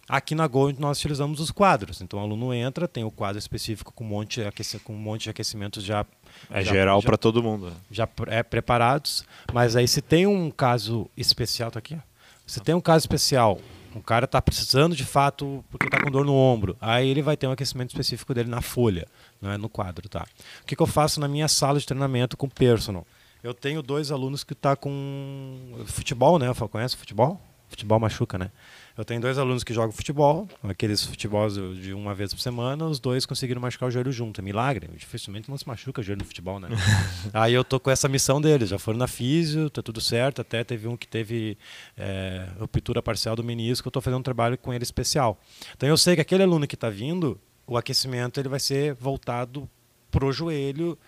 Aqui na Go nós utilizamos os quadros. Então o aluno entra, tem o quadro específico com um monte de, com um monte de aquecimentos já. É já, geral para todo mundo. Já é, preparados. Mas aí se tem um caso especial, tá aqui? Se tem um caso especial, um cara está precisando de fato porque está com dor no ombro, aí ele vai ter um aquecimento específico dele na folha, não é no quadro, tá? O que, que eu faço na minha sala de treinamento com personal? Eu tenho dois alunos que estão tá com futebol, né? Conhece futebol? Futebol machuca, né? Eu tenho dois alunos que jogam futebol, aqueles futebol de uma vez por semana, os dois conseguiram machucar o joelho junto. É milagre. Dificilmente não se machuca o joelho no futebol, né? Aí eu tô com essa missão deles. Já foram na físio, tá tudo certo. Até teve um que teve é, ruptura parcial do menisco. Eu tô fazendo um trabalho com ele especial. Então eu sei que aquele aluno que está vindo, o aquecimento ele vai ser voltado pro joelho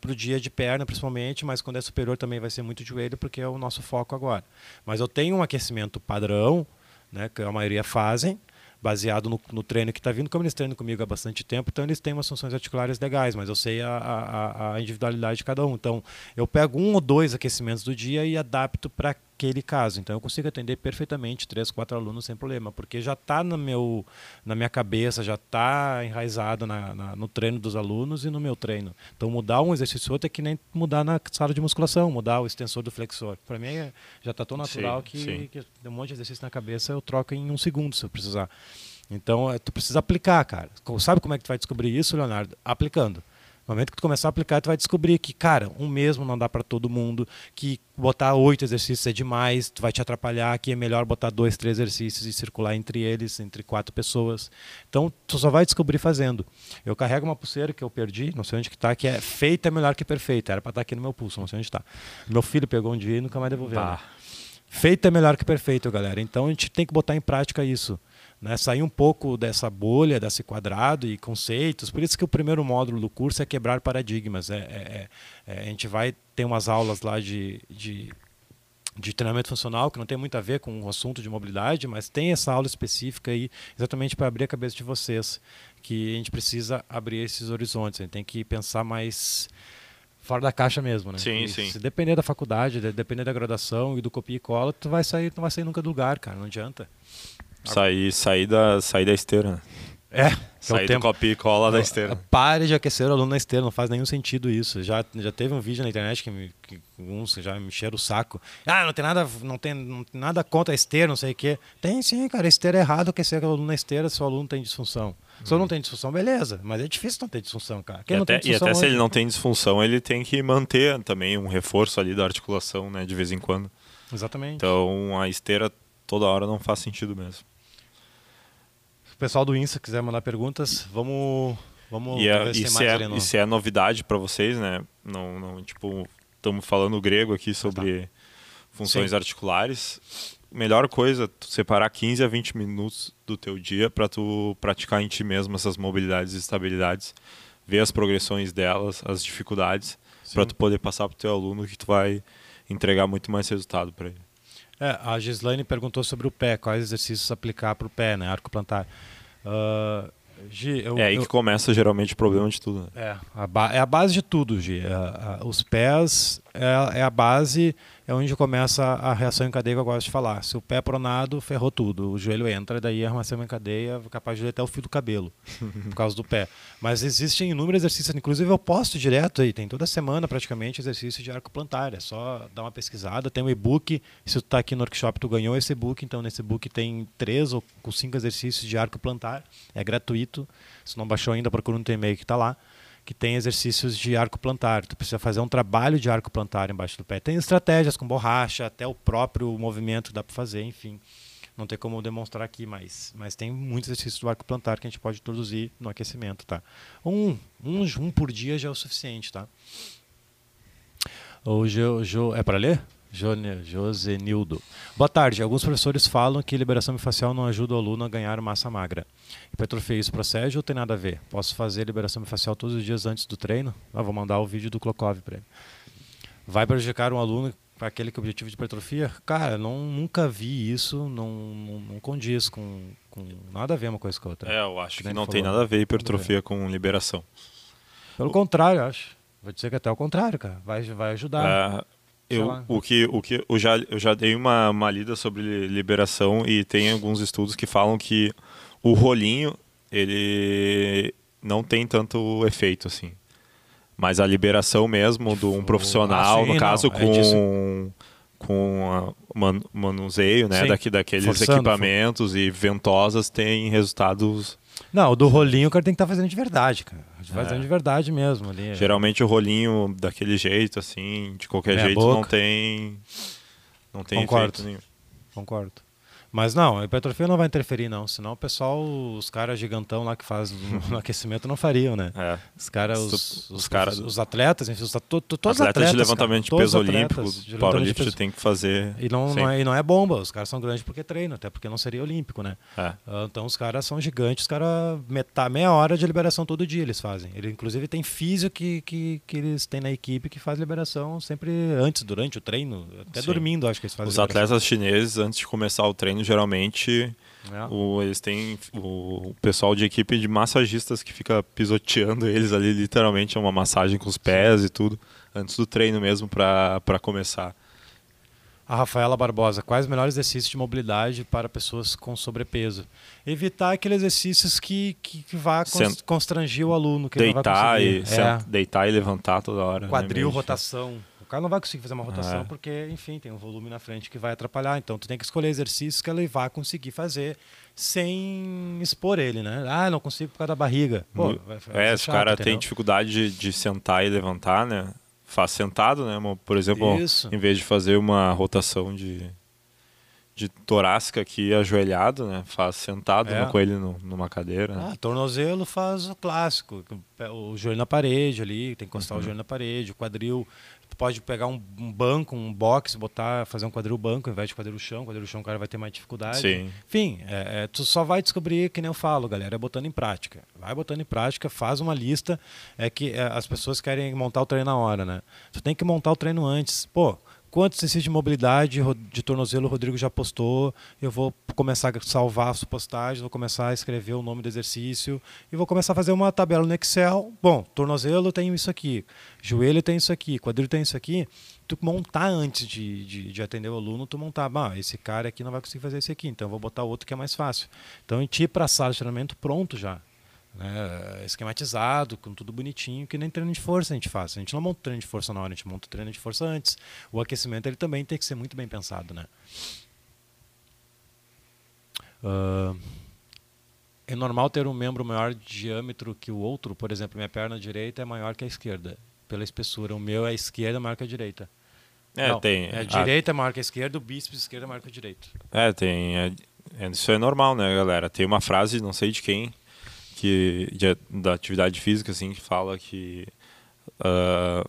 para o dia de perna, principalmente, mas quando é superior também vai ser muito joelho, porque é o nosso foco agora. Mas eu tenho um aquecimento padrão, né, que a maioria fazem, baseado no, no treino que está vindo. Como eles treinam comigo há bastante tempo, então eles têm umas funções articulares legais, mas eu sei a, a, a individualidade de cada um. Então, eu pego um ou dois aquecimentos do dia e adapto para aquele caso. Então eu consigo atender perfeitamente três, quatro alunos sem problema, porque já está no meu, na minha cabeça, já está enraizado na, na, no treino dos alunos e no meu treino. Então mudar um exercício outro é que nem mudar na sala de musculação, mudar o extensor do flexor. Para mim é, já está tão natural sim, que, sim. que um monte de exercício na cabeça eu troco em um segundo se eu precisar. Então, é, tu precisa aplicar, cara. Sabe como é que tu vai descobrir isso, Leonardo? Aplicando. No momento que tu começar a aplicar, tu vai descobrir que, cara, um mesmo não dá para todo mundo, que botar oito exercícios é demais, tu vai te atrapalhar, que é melhor botar dois, três exercícios e circular entre eles, entre quatro pessoas. Então, tu só vai descobrir fazendo. Eu carrego uma pulseira que eu perdi, não sei onde que tá, que é feita é melhor que perfeita. Era para estar tá aqui no meu pulso, não sei onde está. Meu filho pegou um dia e nunca mais devolveu. Né? Feita é melhor que perfeito, galera. Então, a gente tem que botar em prática isso né, sair um pouco dessa bolha, desse quadrado e conceitos. Por isso que o primeiro módulo do curso é quebrar paradigmas. É, é, é, é, a gente vai ter umas aulas lá de, de, de, treinamento funcional que não tem muito a ver com o assunto de mobilidade, mas tem essa aula específica aí exatamente para abrir a cabeça de vocês, que a gente precisa abrir esses horizontes. A gente tem que pensar mais fora da caixa mesmo, né? Sim, e sim. Se depender da faculdade, depender da graduação e do copia e cola, tu vai sair, não vai sair nunca do lugar, cara, não adianta. Sair, sair, da, sair da esteira. É. Sair é do copia e cola da esteira. Pare de aquecer o aluno na esteira, não faz nenhum sentido isso. Já, já teve um vídeo na internet que, me, que uns já me encheram o saco. Ah, não tem nada, não tem, não tem nada contra a esteira, não sei o quê. Tem sim, cara. A esteira é errado aquecer o aluno na esteira se o aluno tem disfunção. Se o aluno tem disfunção, beleza. Mas é difícil não ter disfunção, cara. Quem e, até, e até se ele não tem disfunção, ele tem que manter também um reforço ali da articulação, né, de vez em quando. Exatamente. Então a esteira toda hora não faz sentido mesmo pessoal do Insta quiser mandar perguntas, vamos, vamos e é, ver se tem mais é, é novidade para vocês, né? Não, não tipo, estamos falando grego aqui sobre tá. funções Sim. articulares. Melhor coisa, separar 15 a 20 minutos do teu dia para tu praticar em ti mesmo essas mobilidades e estabilidades, ver as progressões delas, as dificuldades, para tu poder passar para o teu aluno que tu vai entregar muito mais resultado para ele. É, a Gislaine perguntou sobre o pé, quais exercícios aplicar para o pé, né, arco plantar. Uh, Gi, eu, é aí eu, que começa geralmente o problema de tudo. Né? É, a é a base de tudo, Gi. A, a, os pés é, é, a base, é onde começa a reação em cadeia que eu gosto de falar. Se o pé é pronado, ferrou tudo. O joelho entra, daí a reação em cadeia é capaz de ler até o fio do cabelo, por causa do pé. Mas existem inúmeros exercícios, inclusive eu posto direto aí, tem toda semana praticamente exercício de arco plantar. É só dar uma pesquisada, tem um e-book. Se tu está aqui no workshop, tu ganhou esse e-book, então nesse e-book tem três ou cinco exercícios de arco plantar. É gratuito. Se não baixou ainda, procura no teu e-mail que está lá que tem exercícios de arco plantar. Tu precisa fazer um trabalho de arco plantar embaixo do pé. Tem estratégias com borracha, até o próprio movimento dá para fazer, enfim. Não tem como demonstrar aqui, mas, mas tem muitos exercícios do arco plantar que a gente pode introduzir no aquecimento, tá? Um, um, um por dia já é o suficiente, tá? O jo, jo, é para ler? Josenildo. Boa tarde. Alguns professores falam que liberação facial não ajuda o aluno a ganhar massa magra. Hipertrofia, isso procede ou tem nada a ver? Posso fazer liberação facial todos os dias antes do treino? Ah, vou mandar o vídeo do Klokov para ele. Vai prejudicar um aluno para aquele que é objetivo de hipertrofia? Cara, não, nunca vi isso, não, não, não condiz com, com, nada a ver uma coisa com a outra. É, eu acho que, que não tem nada a ver hipertrofia com liberação. Pelo o... contrário, acho. Vou dizer que até o contrário, cara. Vai, vai ajudar. É, eu, o que, o que eu, já, eu já dei uma, uma lida sobre liberação e tem alguns estudos que falam que o rolinho ele não tem tanto efeito assim. Mas a liberação mesmo de um profissional, ah, sim, no caso não, com, é com man, manuseio né, daqui, daqueles Forçando, equipamentos for. e ventosas, tem resultados. Não, o do rolinho o cara tem que estar tá fazendo de verdade, cara. Fazendo é. de verdade mesmo ali. Geralmente o rolinho daquele jeito, assim, de qualquer Meia jeito, boca. não tem. Não tem Concordo. efeito nenhum. Concordo. Mas não, a hipertrofia não vai interferir, não. Senão o pessoal, os caras gigantão lá que faz no aquecimento não fariam, né? É. Os caras, os, os, cara, os, os, atletas, enfim, os, to, to, todos atletas, atletas de levantamento cara, de peso olímpico, Powerlifting tem que fazer. E não, não, é, e não é bomba, os caras são grandes porque treinam, até porque não seria olímpico, né? É. Então os caras são gigantes, os caras metade, meia hora de liberação todo dia eles fazem. Ele, inclusive tem físio que, que, que eles têm na equipe que faz liberação sempre antes, durante o treino, até Sim. dormindo, acho que eles fazem. Os atletas chineses, antes de começar o treino, geralmente é. O, eles têm o, pessoal de equipe de massagistas que fica pisoteando eles ali, literalmente, é uma massagem com os pés e tudo, antes do treino mesmo para começar. A Rafaela Barbosa, quais os melhores exercícios de mobilidade para pessoas com sobrepeso? Evitar aqueles exercícios que, que, que vá Sent... constrangir o aluno. Que deitar, e, é. deitar e levantar toda hora. Né, Quadril, né, rotação não vai conseguir fazer uma rotação é. porque, enfim, tem um volume na frente que vai atrapalhar. Então, tu tem que escolher exercícios que ele vai conseguir fazer sem expor ele, né? Ah, não consigo por causa da barriga. Pô, é, se o cara tem dificuldade de, de sentar e levantar, né? Faz sentado, né? Por exemplo, Isso. em vez de fazer uma rotação de, de torácica aqui ajoelhado, né? Faz sentado é. com ele no, numa cadeira. Né? Ah, tornozelo faz o clássico, o joelho na parede ali, tem que encostar uhum. o joelho na parede, o quadril Tu pode pegar um, um, banco, um box, botar, fazer um quadril banco ao invés de quadril chão. Quadril chão o cara vai ter mais dificuldade. Sim. Enfim, é, é, tu só vai descobrir, que nem eu falo, galera, é botando em prática. Vai botando em prática, faz uma lista. É que é, as pessoas querem montar o treino na hora, né? Tu tem que montar o treino antes. Pô, Quantos exercícios de mobilidade de tornozelo o Rodrigo já postou? Eu vou começar a salvar as postagens, vou começar a escrever o nome do exercício e vou começar a fazer uma tabela no Excel. Bom, tornozelo tem isso aqui, joelho tem isso aqui, quadril tem isso aqui. Tu montar antes de, de, de atender o aluno, tu montar, bah, esse cara aqui não vai conseguir fazer esse aqui, então eu vou botar outro que é mais fácil. Então a gente ir para a sala de treinamento pronto já né, esquematizado, com tudo bonitinho, que nem treino de força a gente faz. A gente não monta treino de força na hora, a gente monta treino de força antes. O aquecimento ele também tem que ser muito bem pensado. Né? Uh, é normal ter um membro maior de diâmetro que o outro, por exemplo, minha perna direita é maior que a esquerda, pela espessura. O meu é a esquerda maior que a direita. É, não, tem. É a direita é maior que a esquerda, o bíceps esquerda é maior que a direita. É, tem. É, isso é normal, né, galera? Tem uma frase, não sei de quem, que de, da atividade física assim que fala que uh,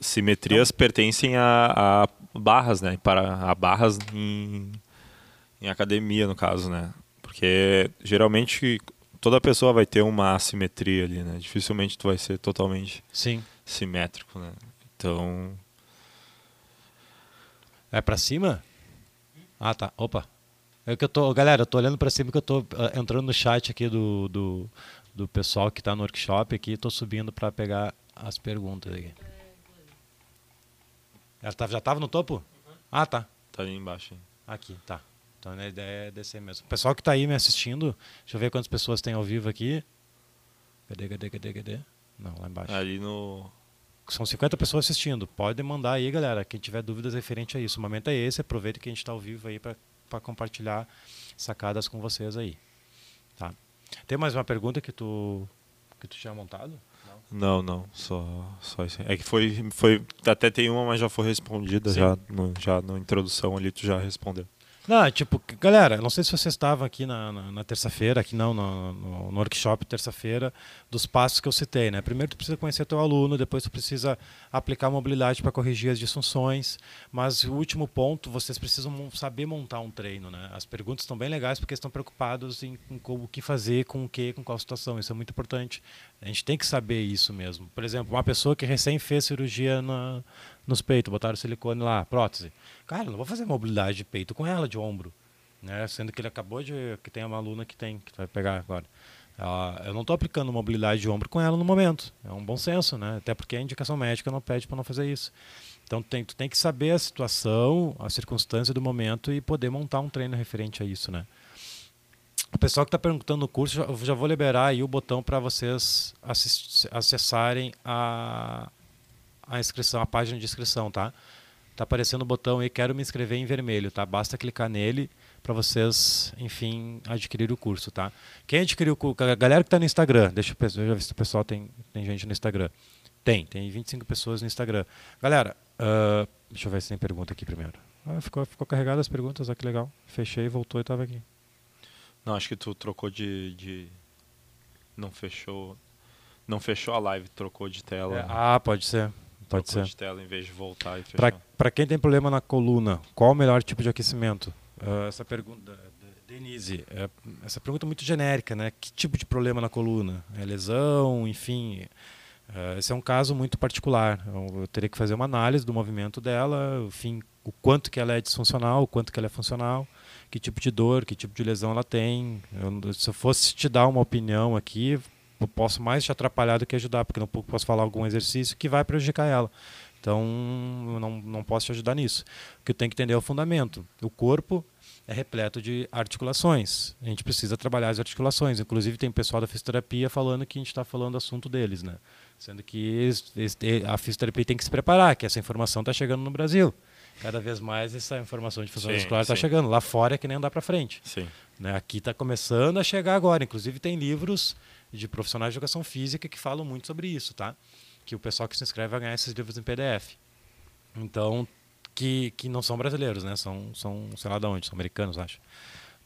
simetrias pertencem a, a, barras, né? Para a barras em, em academia no caso, né? Porque geralmente toda pessoa vai ter uma assimetria ali, né? Dificilmente tu vai ser totalmente Sim. simétrico, né? Então é para cima? Ah, tá. Opa. É que eu tô, galera, eu tô olhando para cima que eu tô uh, entrando no chat aqui do, do, do pessoal que está no workshop aqui, tô subindo para pegar as perguntas aqui. Ela tá, já estava no topo? Uhum. Ah, tá. Tá ali embaixo. Hein? Aqui, tá. Então a ideia é descer mesmo. O pessoal que está aí me assistindo, deixa eu ver quantas pessoas tem ao vivo aqui. Cadê, cadê, cadê, cadê? Não, lá embaixo. Ali no. São 50 pessoas assistindo. Pode mandar aí, galera. Quem tiver dúvidas referente a isso. O momento é esse. Aproveita que a gente está ao vivo aí para para compartilhar sacadas com vocês aí. Tá? Tem mais uma pergunta que tu que tu tinha montado? Não, não, só, só isso. É que foi, foi, até tem uma, mas já foi respondida já, no, já na introdução ali, tu já respondeu. Não, tipo, galera, não sei se vocês estavam aqui na, na, na terça-feira, aqui não, no, no, no workshop terça-feira, dos passos que eu citei, né? Primeiro tu precisa conhecer teu aluno, depois tu precisa aplicar mobilidade para corrigir as disfunções, mas o último ponto, vocês precisam saber montar um treino, né? As perguntas estão bem legais porque estão preocupados em, em o que fazer, com o que, com qual situação, isso é muito importante. A gente tem que saber isso mesmo. Por exemplo, uma pessoa que recém fez cirurgia na, nos peitos, botaram silicone lá, prótese. Cara, não vou fazer mobilidade de peito com ela, de ombro. Né? Sendo que ele acabou de. que tem uma aluna que tem, que vai pegar agora. Uh, eu não estou aplicando mobilidade de ombro com ela no momento. É um bom senso, né? Até porque a indicação médica não pede para não fazer isso. Então tem, tu tem que saber a situação, a circunstância do momento e poder montar um treino referente a isso, né? O pessoal que está perguntando no curso, eu já vou liberar aí o botão para vocês acessarem a, a inscrição, a página de inscrição, tá? Tá aparecendo o botão aí, quero me inscrever em vermelho, tá? Basta clicar nele para vocês, enfim, adquirir o curso, tá? Quem adquiriu o curso, a galera que está no Instagram, deixa eu, já vi se o pessoal tem, tem gente no Instagram. Tem, tem 25 pessoas no Instagram. Galera, uh, deixa eu ver se tem pergunta aqui primeiro. Ah, ficou, ficou carregado as perguntas, olha que legal. Fechei, voltou e estava aqui. Não, acho que tu trocou de, de... Não fechou... Não fechou a live, trocou de tela. É, ah, pode ser. Pode ser. de tela em vez de voltar e fechar. Para quem tem problema na coluna, qual o melhor tipo de aquecimento? Uh, essa pergunta, Denise, é, essa pergunta é muito genérica, né? Que tipo de problema na coluna? É lesão, enfim. Uh, esse é um caso muito particular. Eu, eu teria que fazer uma análise do movimento dela, enfim, o quanto que ela é disfuncional, o quanto que ela é funcional, que tipo de dor, que tipo de lesão ela tem. Eu, se eu fosse te dar uma opinião aqui, eu posso mais te atrapalhar do que ajudar, porque não posso falar algum exercício que vai prejudicar ela. Então, eu não, não posso te ajudar nisso. O que eu tenho que entender é o fundamento. O corpo é repleto de articulações. A gente precisa trabalhar as articulações. Inclusive, tem pessoal da fisioterapia falando que a gente está falando do assunto deles, né? Sendo que a fisioterapia tem que se preparar, que essa informação está chegando no Brasil. Cada vez mais essa informação de função muscular está chegando. Lá fora é que nem andar para frente. Sim. Né? Aqui está começando a chegar agora. Inclusive, tem livros de profissionais de educação física que falam muito sobre isso, tá? Que o pessoal que se inscreve vai ganhar esses livros em PDF. Então, que, que não são brasileiros, né? São, são, sei lá de onde, são americanos, acho.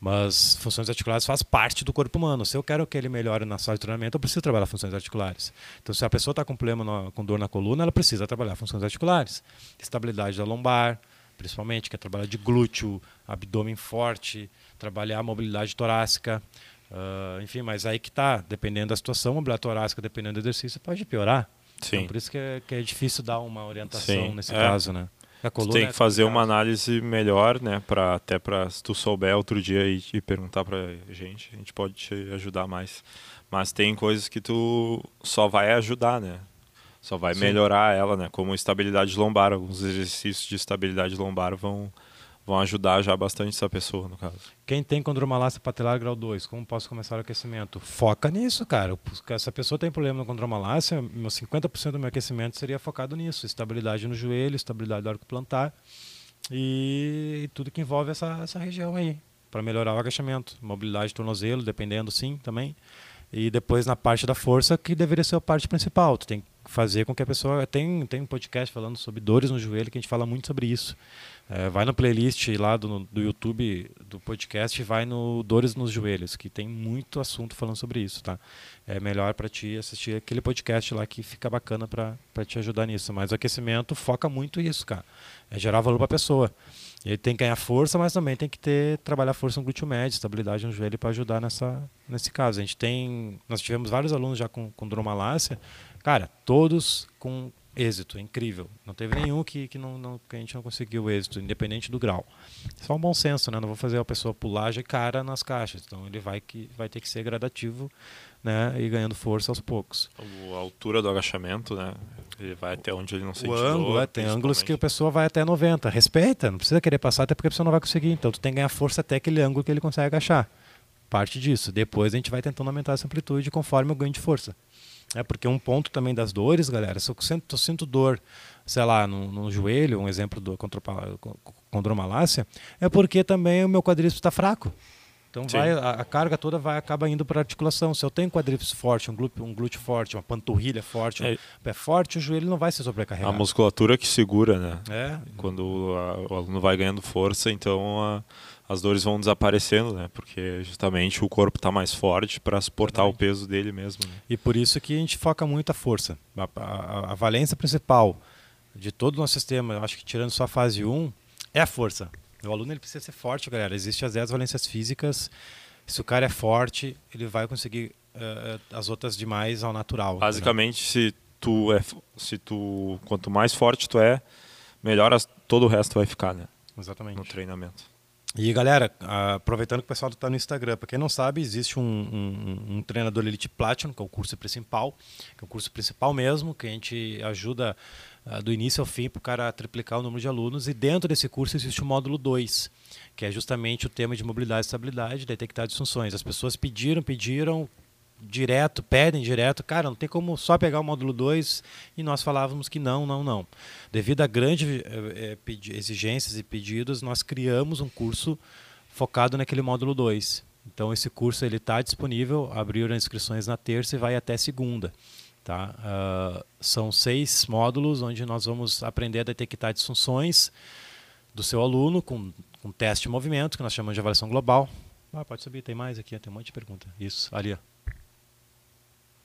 Mas funções articulares faz parte do corpo humano. Se eu quero que ele melhore na sala de treinamento, eu preciso trabalhar funções articulares. Então, se a pessoa está com problema no, com dor na coluna, ela precisa trabalhar funções articulares. Estabilidade da lombar, principalmente, que é trabalhar de glúteo, abdômen forte, trabalhar a mobilidade torácica. Uh, enfim, mas aí que está, dependendo da situação, mobilidade torácica, dependendo do exercício, pode piorar. Sim. Então, por isso que é, que é difícil dar uma orientação Sim. nesse é. caso, né? Tem que é fazer uma análise melhor, né? Pra, até para se tu souber outro dia e, e perguntar para a gente, a gente pode te ajudar mais. Mas tem coisas que tu só vai ajudar, né? Só vai Sim. melhorar ela, né? Como estabilidade lombar. Alguns exercícios de estabilidade lombar vão vão ajudar já bastante essa pessoa, no caso. Quem tem condromalácia patelar grau 2, como posso começar o aquecimento? Foca nisso, cara. Essa pessoa tem problema no condromalácia, meu 50% do meu aquecimento seria focado nisso. Estabilidade no joelho, estabilidade do arco plantar e, e tudo que envolve essa, essa região aí, para melhorar o agachamento. Mobilidade do tornozelo, dependendo sim, também. E depois na parte da força, que deveria ser a parte principal. Tu tem que fazer com que a pessoa... Tem, tem um podcast falando sobre dores no joelho, que a gente fala muito sobre isso é, vai na playlist lá do, do YouTube do podcast e vai no Dores nos Joelhos, que tem muito assunto falando sobre isso, tá? É melhor para ti assistir aquele podcast lá que fica bacana para te ajudar nisso. Mas o aquecimento foca muito isso, cara. É gerar valor para a pessoa. Ele tem que ganhar força, mas também tem que ter trabalhar força no glúteo médio, estabilidade no joelho para ajudar nessa nesse caso. A gente tem, nós tivemos vários alunos já com, com dromalácia, cara, todos com êxito, incrível. Não teve nenhum que, que, não, não, que a gente não conseguiu êxito, independente do grau. Só um bom senso, né? Não vou fazer a pessoa pular de cara nas caixas. Então ele vai, que, vai ter que ser gradativo né? e ganhando força aos poucos. A altura do agachamento, né? Ele vai até onde ele não sente O ângulo, é, tem ângulos que a pessoa vai até 90. Respeita, não precisa querer passar, até porque a pessoa não vai conseguir. Então tu tem que ganhar força até aquele ângulo que ele consegue agachar. Parte disso. Depois a gente vai tentando aumentar essa amplitude conforme o ganho de força. É porque um ponto também das dores, galera, se eu sinto, sinto dor, sei lá, no, no joelho, um exemplo do condromalácia, é porque também o meu quadríceps está fraco. Então vai, a, a, carga toda vai acaba indo para a articulação. Se eu tenho quadríceps forte, um glúteo, um glúteo forte, uma panturrilha forte, é. um pé forte, o joelho não vai ser sobrecarregado. A musculatura que segura, né? É. Quando a, o aluno vai ganhando força, então a, as dores vão desaparecendo, né? Porque justamente o corpo está mais forte para suportar o peso dele mesmo. Né? E por isso que a gente foca muito a força. A, a, a valência principal de todo o nosso sistema, acho que tirando só a fase 1, é a força. O aluno ele precisa ser forte, galera. Existem as 10 valências físicas. Se o cara é forte, ele vai conseguir uh, as outras demais ao natural. Basicamente, se tu é, se tu quanto mais forte tu é, melhor as, todo o resto vai ficar, né? Exatamente. No treinamento. E galera, aproveitando que o pessoal está no Instagram, para quem não sabe, existe um, um, um, treinador Elite Platinum, que é o curso principal, que é o curso principal mesmo, que a gente ajuda uh, do início ao fim para o cara triplicar o número de alunos. E dentro desse curso existe o módulo 2, que é justamente o tema de mobilidade e estabilidade, detectar disfunções. As pessoas pediram, pediram, direto, pedem direto, cara, não tem como só pegar o módulo 2 e nós falávamos que não, não, não. Devido a grandes é, exigências e pedidos, nós criamos um curso focado naquele módulo 2. Então esse curso ele está disponível, abriram inscrições na terça e vai até segunda. Tá? Uh, são seis módulos onde nós vamos aprender a detectar disfunções do seu aluno com, com teste de movimento, que nós chamamos de avaliação global. Ah, pode subir, tem mais aqui, tem um monte de pergunta. Isso, ali. Ó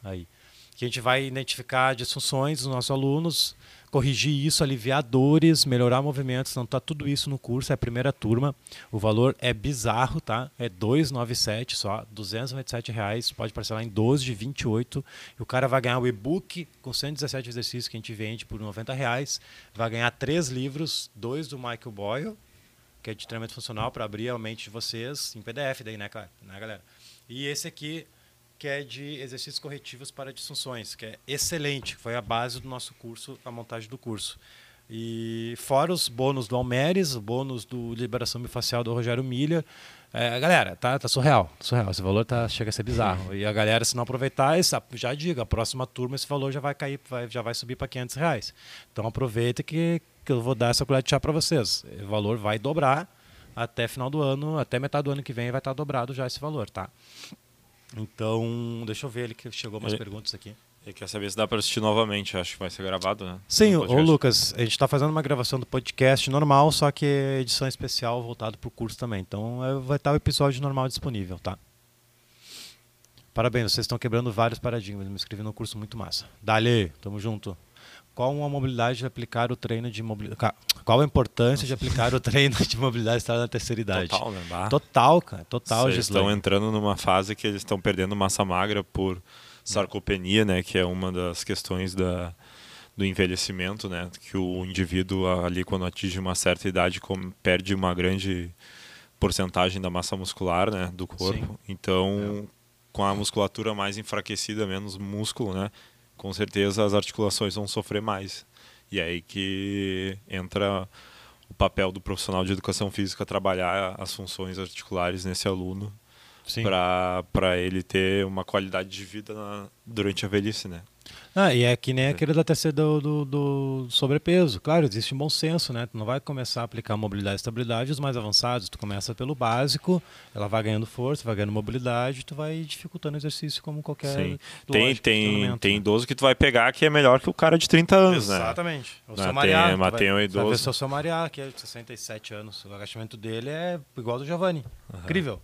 aí. Que a gente vai identificar disfunções dos nossos alunos, corrigir isso, aliviar dores, melhorar movimentos. Então tá tudo isso no curso, é a primeira turma. O valor é bizarro, tá? É 297 só, 297 reais, pode parcelar em 12 de 28. E o cara vai ganhar o e-book com 117 exercícios que a gente vende por 90 reais. Vai ganhar três livros, dois do Michael Boyle, que é de treinamento funcional para abrir a mente de vocês em PDF daí, né, né galera? E esse aqui que é de exercícios corretivos para disfunções, que é excelente, foi a base do nosso curso, a montagem do curso. E fora os bônus do Almeres, o bônus do Liberação Bifacial do Rogério Milha. É, galera, tá, tá surreal, surreal. Esse valor tá, chega a ser bizarro. E a galera, se não aproveitar, já diga, a próxima turma esse valor já vai cair, vai, já vai subir para 500 reais. Então aproveita que, que eu vou dar essa colher de chá para vocês. O valor vai dobrar até final do ano, até metade do ano que vem vai estar dobrado já esse valor, tá? Então, deixa eu ver ele que chegou umas ele, perguntas aqui. Ele quer saber se dá para assistir novamente, acho que vai ser gravado, né? Sim, ô Lucas, a gente está fazendo uma gravação do podcast normal, só que edição especial voltado para o curso também. Então é, vai estar o episódio normal disponível, tá? Parabéns, vocês estão quebrando vários paradigmas. Me inscrevi no curso muito massa. Dali, tamo junto. Qual a mobilidade de aplicar o treino de mobilidade? Qual a importância de aplicar o treino de mobilidade estar na terceira idade? Total, né? Bah. Total, cara. Total, Vocês estão entrando numa fase que eles estão perdendo massa magra por sarcopenia, né? Que é uma das questões da, do envelhecimento, né? Que o indivíduo ali quando atinge uma certa idade perde uma grande porcentagem da massa muscular, né? Do corpo. Sim. Então, é. com a musculatura mais enfraquecida, menos músculo, né? Com certeza as articulações vão sofrer mais. E é aí que entra o papel do profissional de educação física trabalhar as funções articulares nesse aluno para ele ter uma qualidade de vida na, durante a velhice, né? Ah, e é que nem é. aquele da terceira do, do, do, sobrepeso. Claro, existe um bom senso, né? Tu não vai começar a aplicar mobilidade e estabilidade os mais avançados. Tu começa pelo básico, ela vai ganhando força, vai ganhando mobilidade, tu vai dificultando o exercício como qualquer. Sim. Tem, tem, tem idoso que tu vai pegar que é melhor que o cara de 30 anos, Exatamente. né? Exatamente. O seu Mariá, tem um idoso. Vai ver o seu Mariá, que é de 67 anos. O agachamento dele é igual ao do Giovanni. Uhum. Incrível.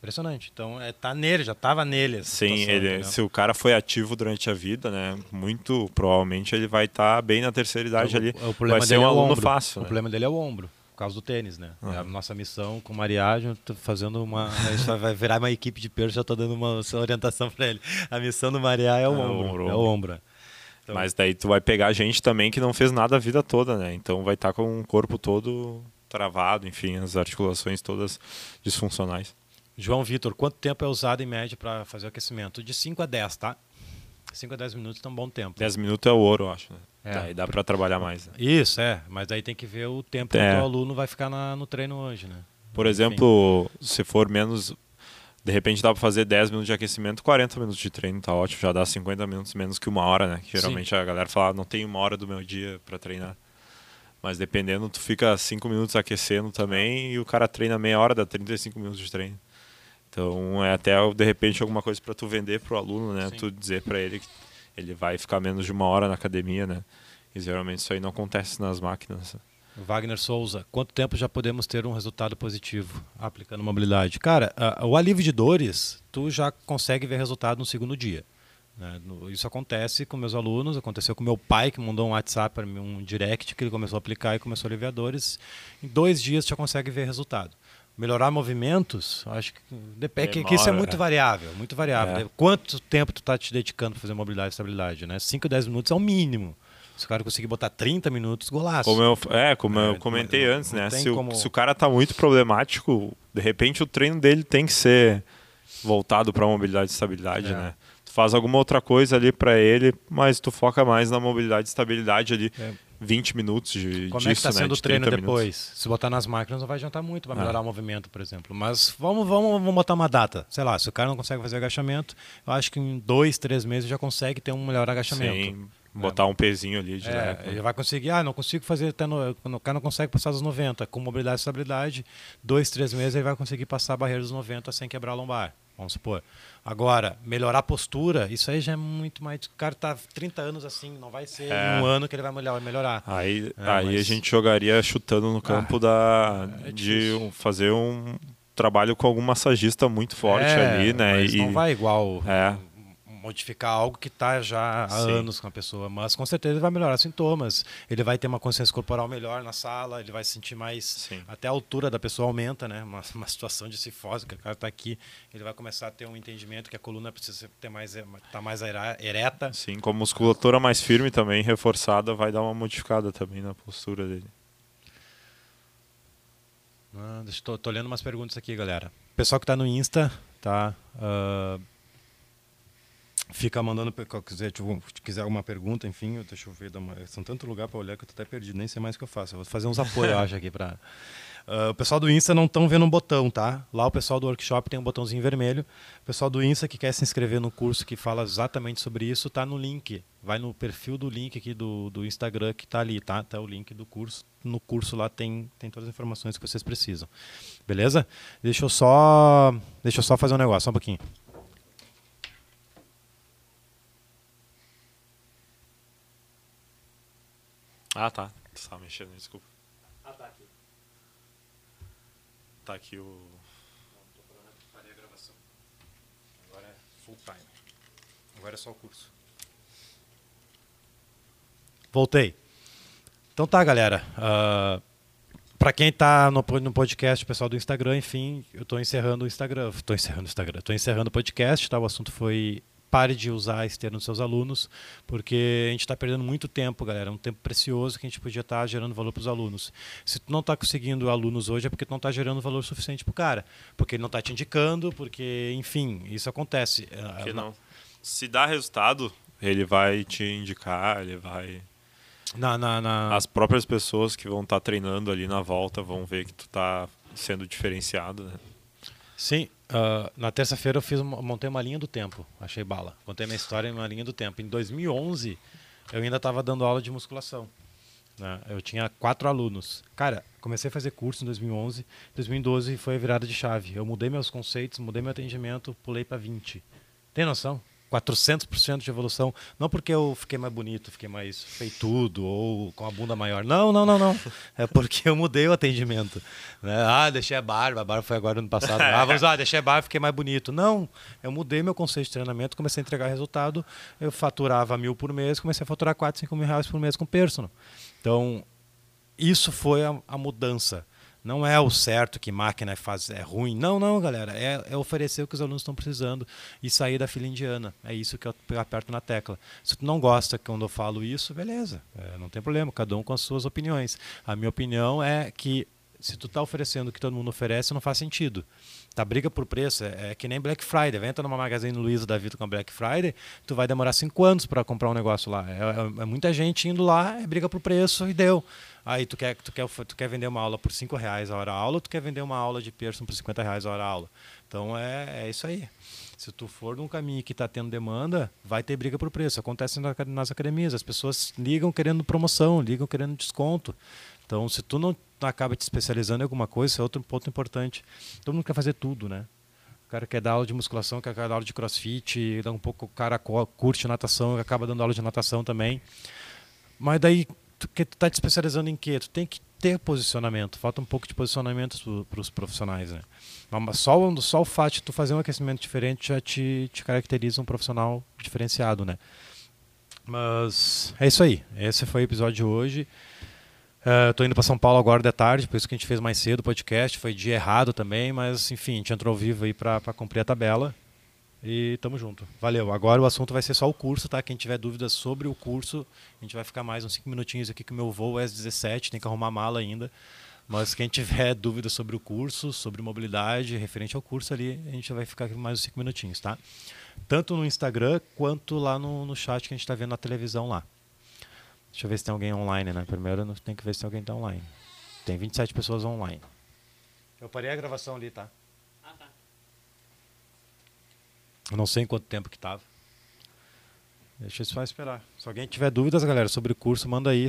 Impressionante. Então, é, tá nele, já estava nele. Sim, situação, ele, se o cara foi ativo durante a vida, né? Muito provavelmente ele vai estar tá bem na terceira idade o, ali. O problema vai ser um é aluno ombro. fácil. O né? problema dele é o ombro, por causa do tênis, né? É a nossa missão com o Mariagem, fazendo uma. A vai virar uma equipe de perto, já estou dando uma orientação para ele. A missão do Mariá é o é ombro. ombro. É o ombro. Então, Mas daí tu vai pegar gente também que não fez nada a vida toda, né? Então vai estar tá com o corpo todo travado, enfim, as articulações todas disfuncionais. João Vitor, quanto tempo é usado em média para fazer o aquecimento? De 5 a 10, tá? 5 a 10 minutos é um bom tempo. 10 minutos é o ouro, eu acho. Né? É. Daí dá para trabalhar mais. Né? Isso, é. Mas daí tem que ver o tempo é. que o aluno vai ficar na, no treino hoje, né? Por exemplo, Enfim. se for menos... De repente dá para fazer 10 minutos de aquecimento, 40 minutos de treino, tá ótimo. Já dá 50 minutos menos que uma hora, né? Que geralmente Sim. a galera fala, não tem uma hora do meu dia para treinar. Mas dependendo, tu fica 5 minutos aquecendo também e o cara treina meia hora, dá 35 minutos de treino. Então é até de repente alguma coisa para tu vender para o aluno, né? Sim. Tu dizer para ele que ele vai ficar menos de uma hora na academia, né? E geralmente isso aí não acontece nas máquinas. Wagner Souza, quanto tempo já podemos ter um resultado positivo aplicando mobilidade? Cara, a- o alívio de dores, tu já consegue ver resultado no segundo dia. né? No- Isso acontece com meus alunos, aconteceu com meu pai, que mandou um WhatsApp para mim, um direct, que ele começou a aplicar e começou a aliviar dores. Em dois dias já consegue ver resultado. Melhorar movimentos, acho que, depende, que, que isso é Demora, muito é. variável, muito variável. É. Quanto tempo tu tá te dedicando para fazer mobilidade e estabilidade? Né? 5, 10 minutos é o mínimo. Se o cara conseguir botar 30 minutos, golaço. Como eu, é, como É, eu comentei não- antes, não né? Se o, como- se o cara tá muito problemático, de repente o treino dele tem que ser voltado para mobilidade e estabilidade, É. né? Tu faz alguma outra coisa ali para ele, mas tu foca mais na mobilidade e estabilidade ali. É. 20 minutos de, Como disso, é que está né? sendo o de treino 30 depois? minutos. Se botar nas máquinas não vai adiantar muito, vai Ah. melhorar o movimento, por exemplo. Mas vamos, vamos, vamos botar uma data. Sei lá, se o cara não consegue fazer agachamento, eu acho que em dois, três meses já consegue ter um melhor agachamento. Sim, botar um pezinho ali direto. É, né? ele vai conseguir, ah, não consigo fazer até no, quando o cara não consegue passar dos 90, com mobilidade e estabilidade, dois, três meses ele vai conseguir passar a barreira dos 90 sem quebrar a lombar, vamos supor. Agora, melhorar a postura, isso aí já é muito mais. O cara tá 30 anos assim, não vai ser É. um ano que ele vai melhor- vai melhorar. Aí, É, aí a mas- gente jogaria chutando no campo da é de um- fazer um trabalho com algum massagista muito forte É, ali, né? mas E, não vai igual É. modificar algo que está já há Sim. anos com a pessoa, mas com certeza ele vai melhorar sintomas, ele vai ter uma consciência corporal melhor na sala, ele vai se sentir mais, Sim. até a altura da pessoa aumenta, né? Uma, uma situação de cifose, que o cara está aqui, ele vai começar a ter um entendimento que a coluna precisa ter mais, tá mais ereta. Assim, com a musculatura mais firme também, reforçada, vai dar uma modificada também na postura dele. Ah, tô lendo umas perguntas aqui, galera. Pessoal que está no Insta, tá? Ah, fica mandando, quiser, tipo, se quiser alguma pergunta, enfim, deixa eu ver, são tanto lugar para olhar que eu tô até perdido, nem sei mais o que eu faço. Eu vou fazer uns apoios, eu acho, aqui para. o pessoal do Insta não estão vendo um botão, tá? Lá o pessoal do workshop tem um botãozinho vermelho. O pessoal do Insta que quer se inscrever no curso que fala exatamente sobre isso, tá no link. Vai no perfil do link aqui do, do Instagram que tá ali, tá? Tá o link do curso. No curso lá tem, tem todas as informações que vocês precisam. Beleza? Deixa eu só. Deixa eu só fazer um negócio, só um pouquinho. Ah, tá. Tu tava mexendo, desculpa. Ah, tá aqui. Tá aqui o. Parei a gravação. Agora é full time. Agora é só o curso. Voltei. Então tá, galera. Uh, para quem tá no, no podcast, o pessoal do Instagram, enfim, eu tô encerrando o Instagram. Tô encerrando o Instagram. Tô encerrando o podcast, tá? O assunto foi pare de usar esse termo nos seus alunos, porque a gente está perdendo muito tempo, galera. É um tempo precioso que a gente podia estar gerando valor para os alunos. Se tu não está conseguindo alunos hoje, é porque tu não está gerando valor suficiente para o cara. Porque ele não está te indicando, porque, enfim, isso acontece. Porque não. Se dá resultado, ele vai te indicar, ele vai. Na, na, na... As próprias pessoas que vão estar treinando ali na volta vão ver que tu tá sendo diferenciado, né? Sim, uh, na terça-feira eu fiz uma, montei uma linha do tempo, achei bala. Contei minha história em uma linha do tempo. Em 2011, eu ainda estava dando aula de musculação. Né? Eu tinha quatro alunos. Cara, comecei a fazer curso em 2011. 2012 foi a virada de chave. Eu mudei meus conceitos, mudei meu atendimento, pulei para 20. Tem noção? 400% de evolução. Não porque eu fiquei mais bonito, fiquei mais feitudo ou com a bunda maior. Não, não, não, não. É porque eu mudei o atendimento. Né? Ah, deixei a barba. A barba foi agora no passado. Ah, vamos lá, deixei a barba, fiquei mais bonito. Não, eu mudei meu conceito de treinamento, comecei a entregar resultado. Eu faturava mil por mês, comecei a faturar 4, 5 mil reais por mês com personal. Então, isso foi a, a mudança. Não é o certo que máquina faz, é ruim. Não, não, galera. É, é, oferecer o que os alunos estão precisando e sair da fila indiana. É isso que eu aperto na tecla. Se tu não gosta quando eu falo isso, beleza. É, não tem problema. Cada um com as suas opiniões. A minha opinião é que se tu está oferecendo o que todo mundo oferece, não faz sentido. Tá briga por preço, é, é que nem Black Friday. Vem entrar numa Magazine Luiza da vida com a Black Friday, tu vai demorar cinco anos para comprar um negócio lá. É, é, é, muita gente indo lá, é briga por preço e deu. Aí tu quer, tu quer, tu quer vender uma aula por cinco reais a hora aula, ou tu quer vender uma aula de Pearson por 50 reais a hora aula. Então é, é isso aí. Se tu for num caminho que está tendo demanda, vai ter briga por preço. Acontece nas academias, as pessoas ligam querendo promoção, ligam querendo desconto. Então, se tu não acaba te especializando em alguma coisa, isso é outro ponto importante. Todo mundo quer fazer tudo, né? cara quer dar aula de musculação, quer dar aula de crossfit, dá um pouco o cara curte natação, acaba dando aula de natação também. Mas daí tu, que tu tá te especializando em quê? Tu tem que ter posicionamento. Falta um pouco de posicionamento para os profissionais, né? Só, só o fato de tu fazer um aquecimento diferente já te, te caracteriza um profissional diferenciado, né? Mas é isso aí. Esse foi o episódio de hoje. Estou uh, indo para São Paulo agora de tarde, por isso que a gente fez mais cedo o podcast. Foi dia errado também, mas enfim, a gente entrou ao vivo aí para cumprir a tabela. E tamo junto. Valeu. Agora o assunto vai ser só o curso, tá? Quem tiver dúvidas sobre o curso, a gente vai ficar mais uns 5 minutinhos aqui que o meu voo é às 17, tem que arrumar mala ainda. Mas quem tiver dúvidas sobre o curso, sobre mobilidade, referente ao curso ali, a gente vai ficar aqui mais uns 5 minutinhos, tá? Tanto no Instagram quanto lá no, no chat que a gente está vendo na televisão lá. Deixa eu ver se tem alguém online, né? Primeiro tem que ver se tem alguém tá online. Tem 27 pessoas online. Eu parei a gravação ali, tá? Ah, tá. Eu não sei em quanto tempo que tava. Deixa eu só esperar. Se alguém tiver dúvidas, galera, sobre o curso, manda aí.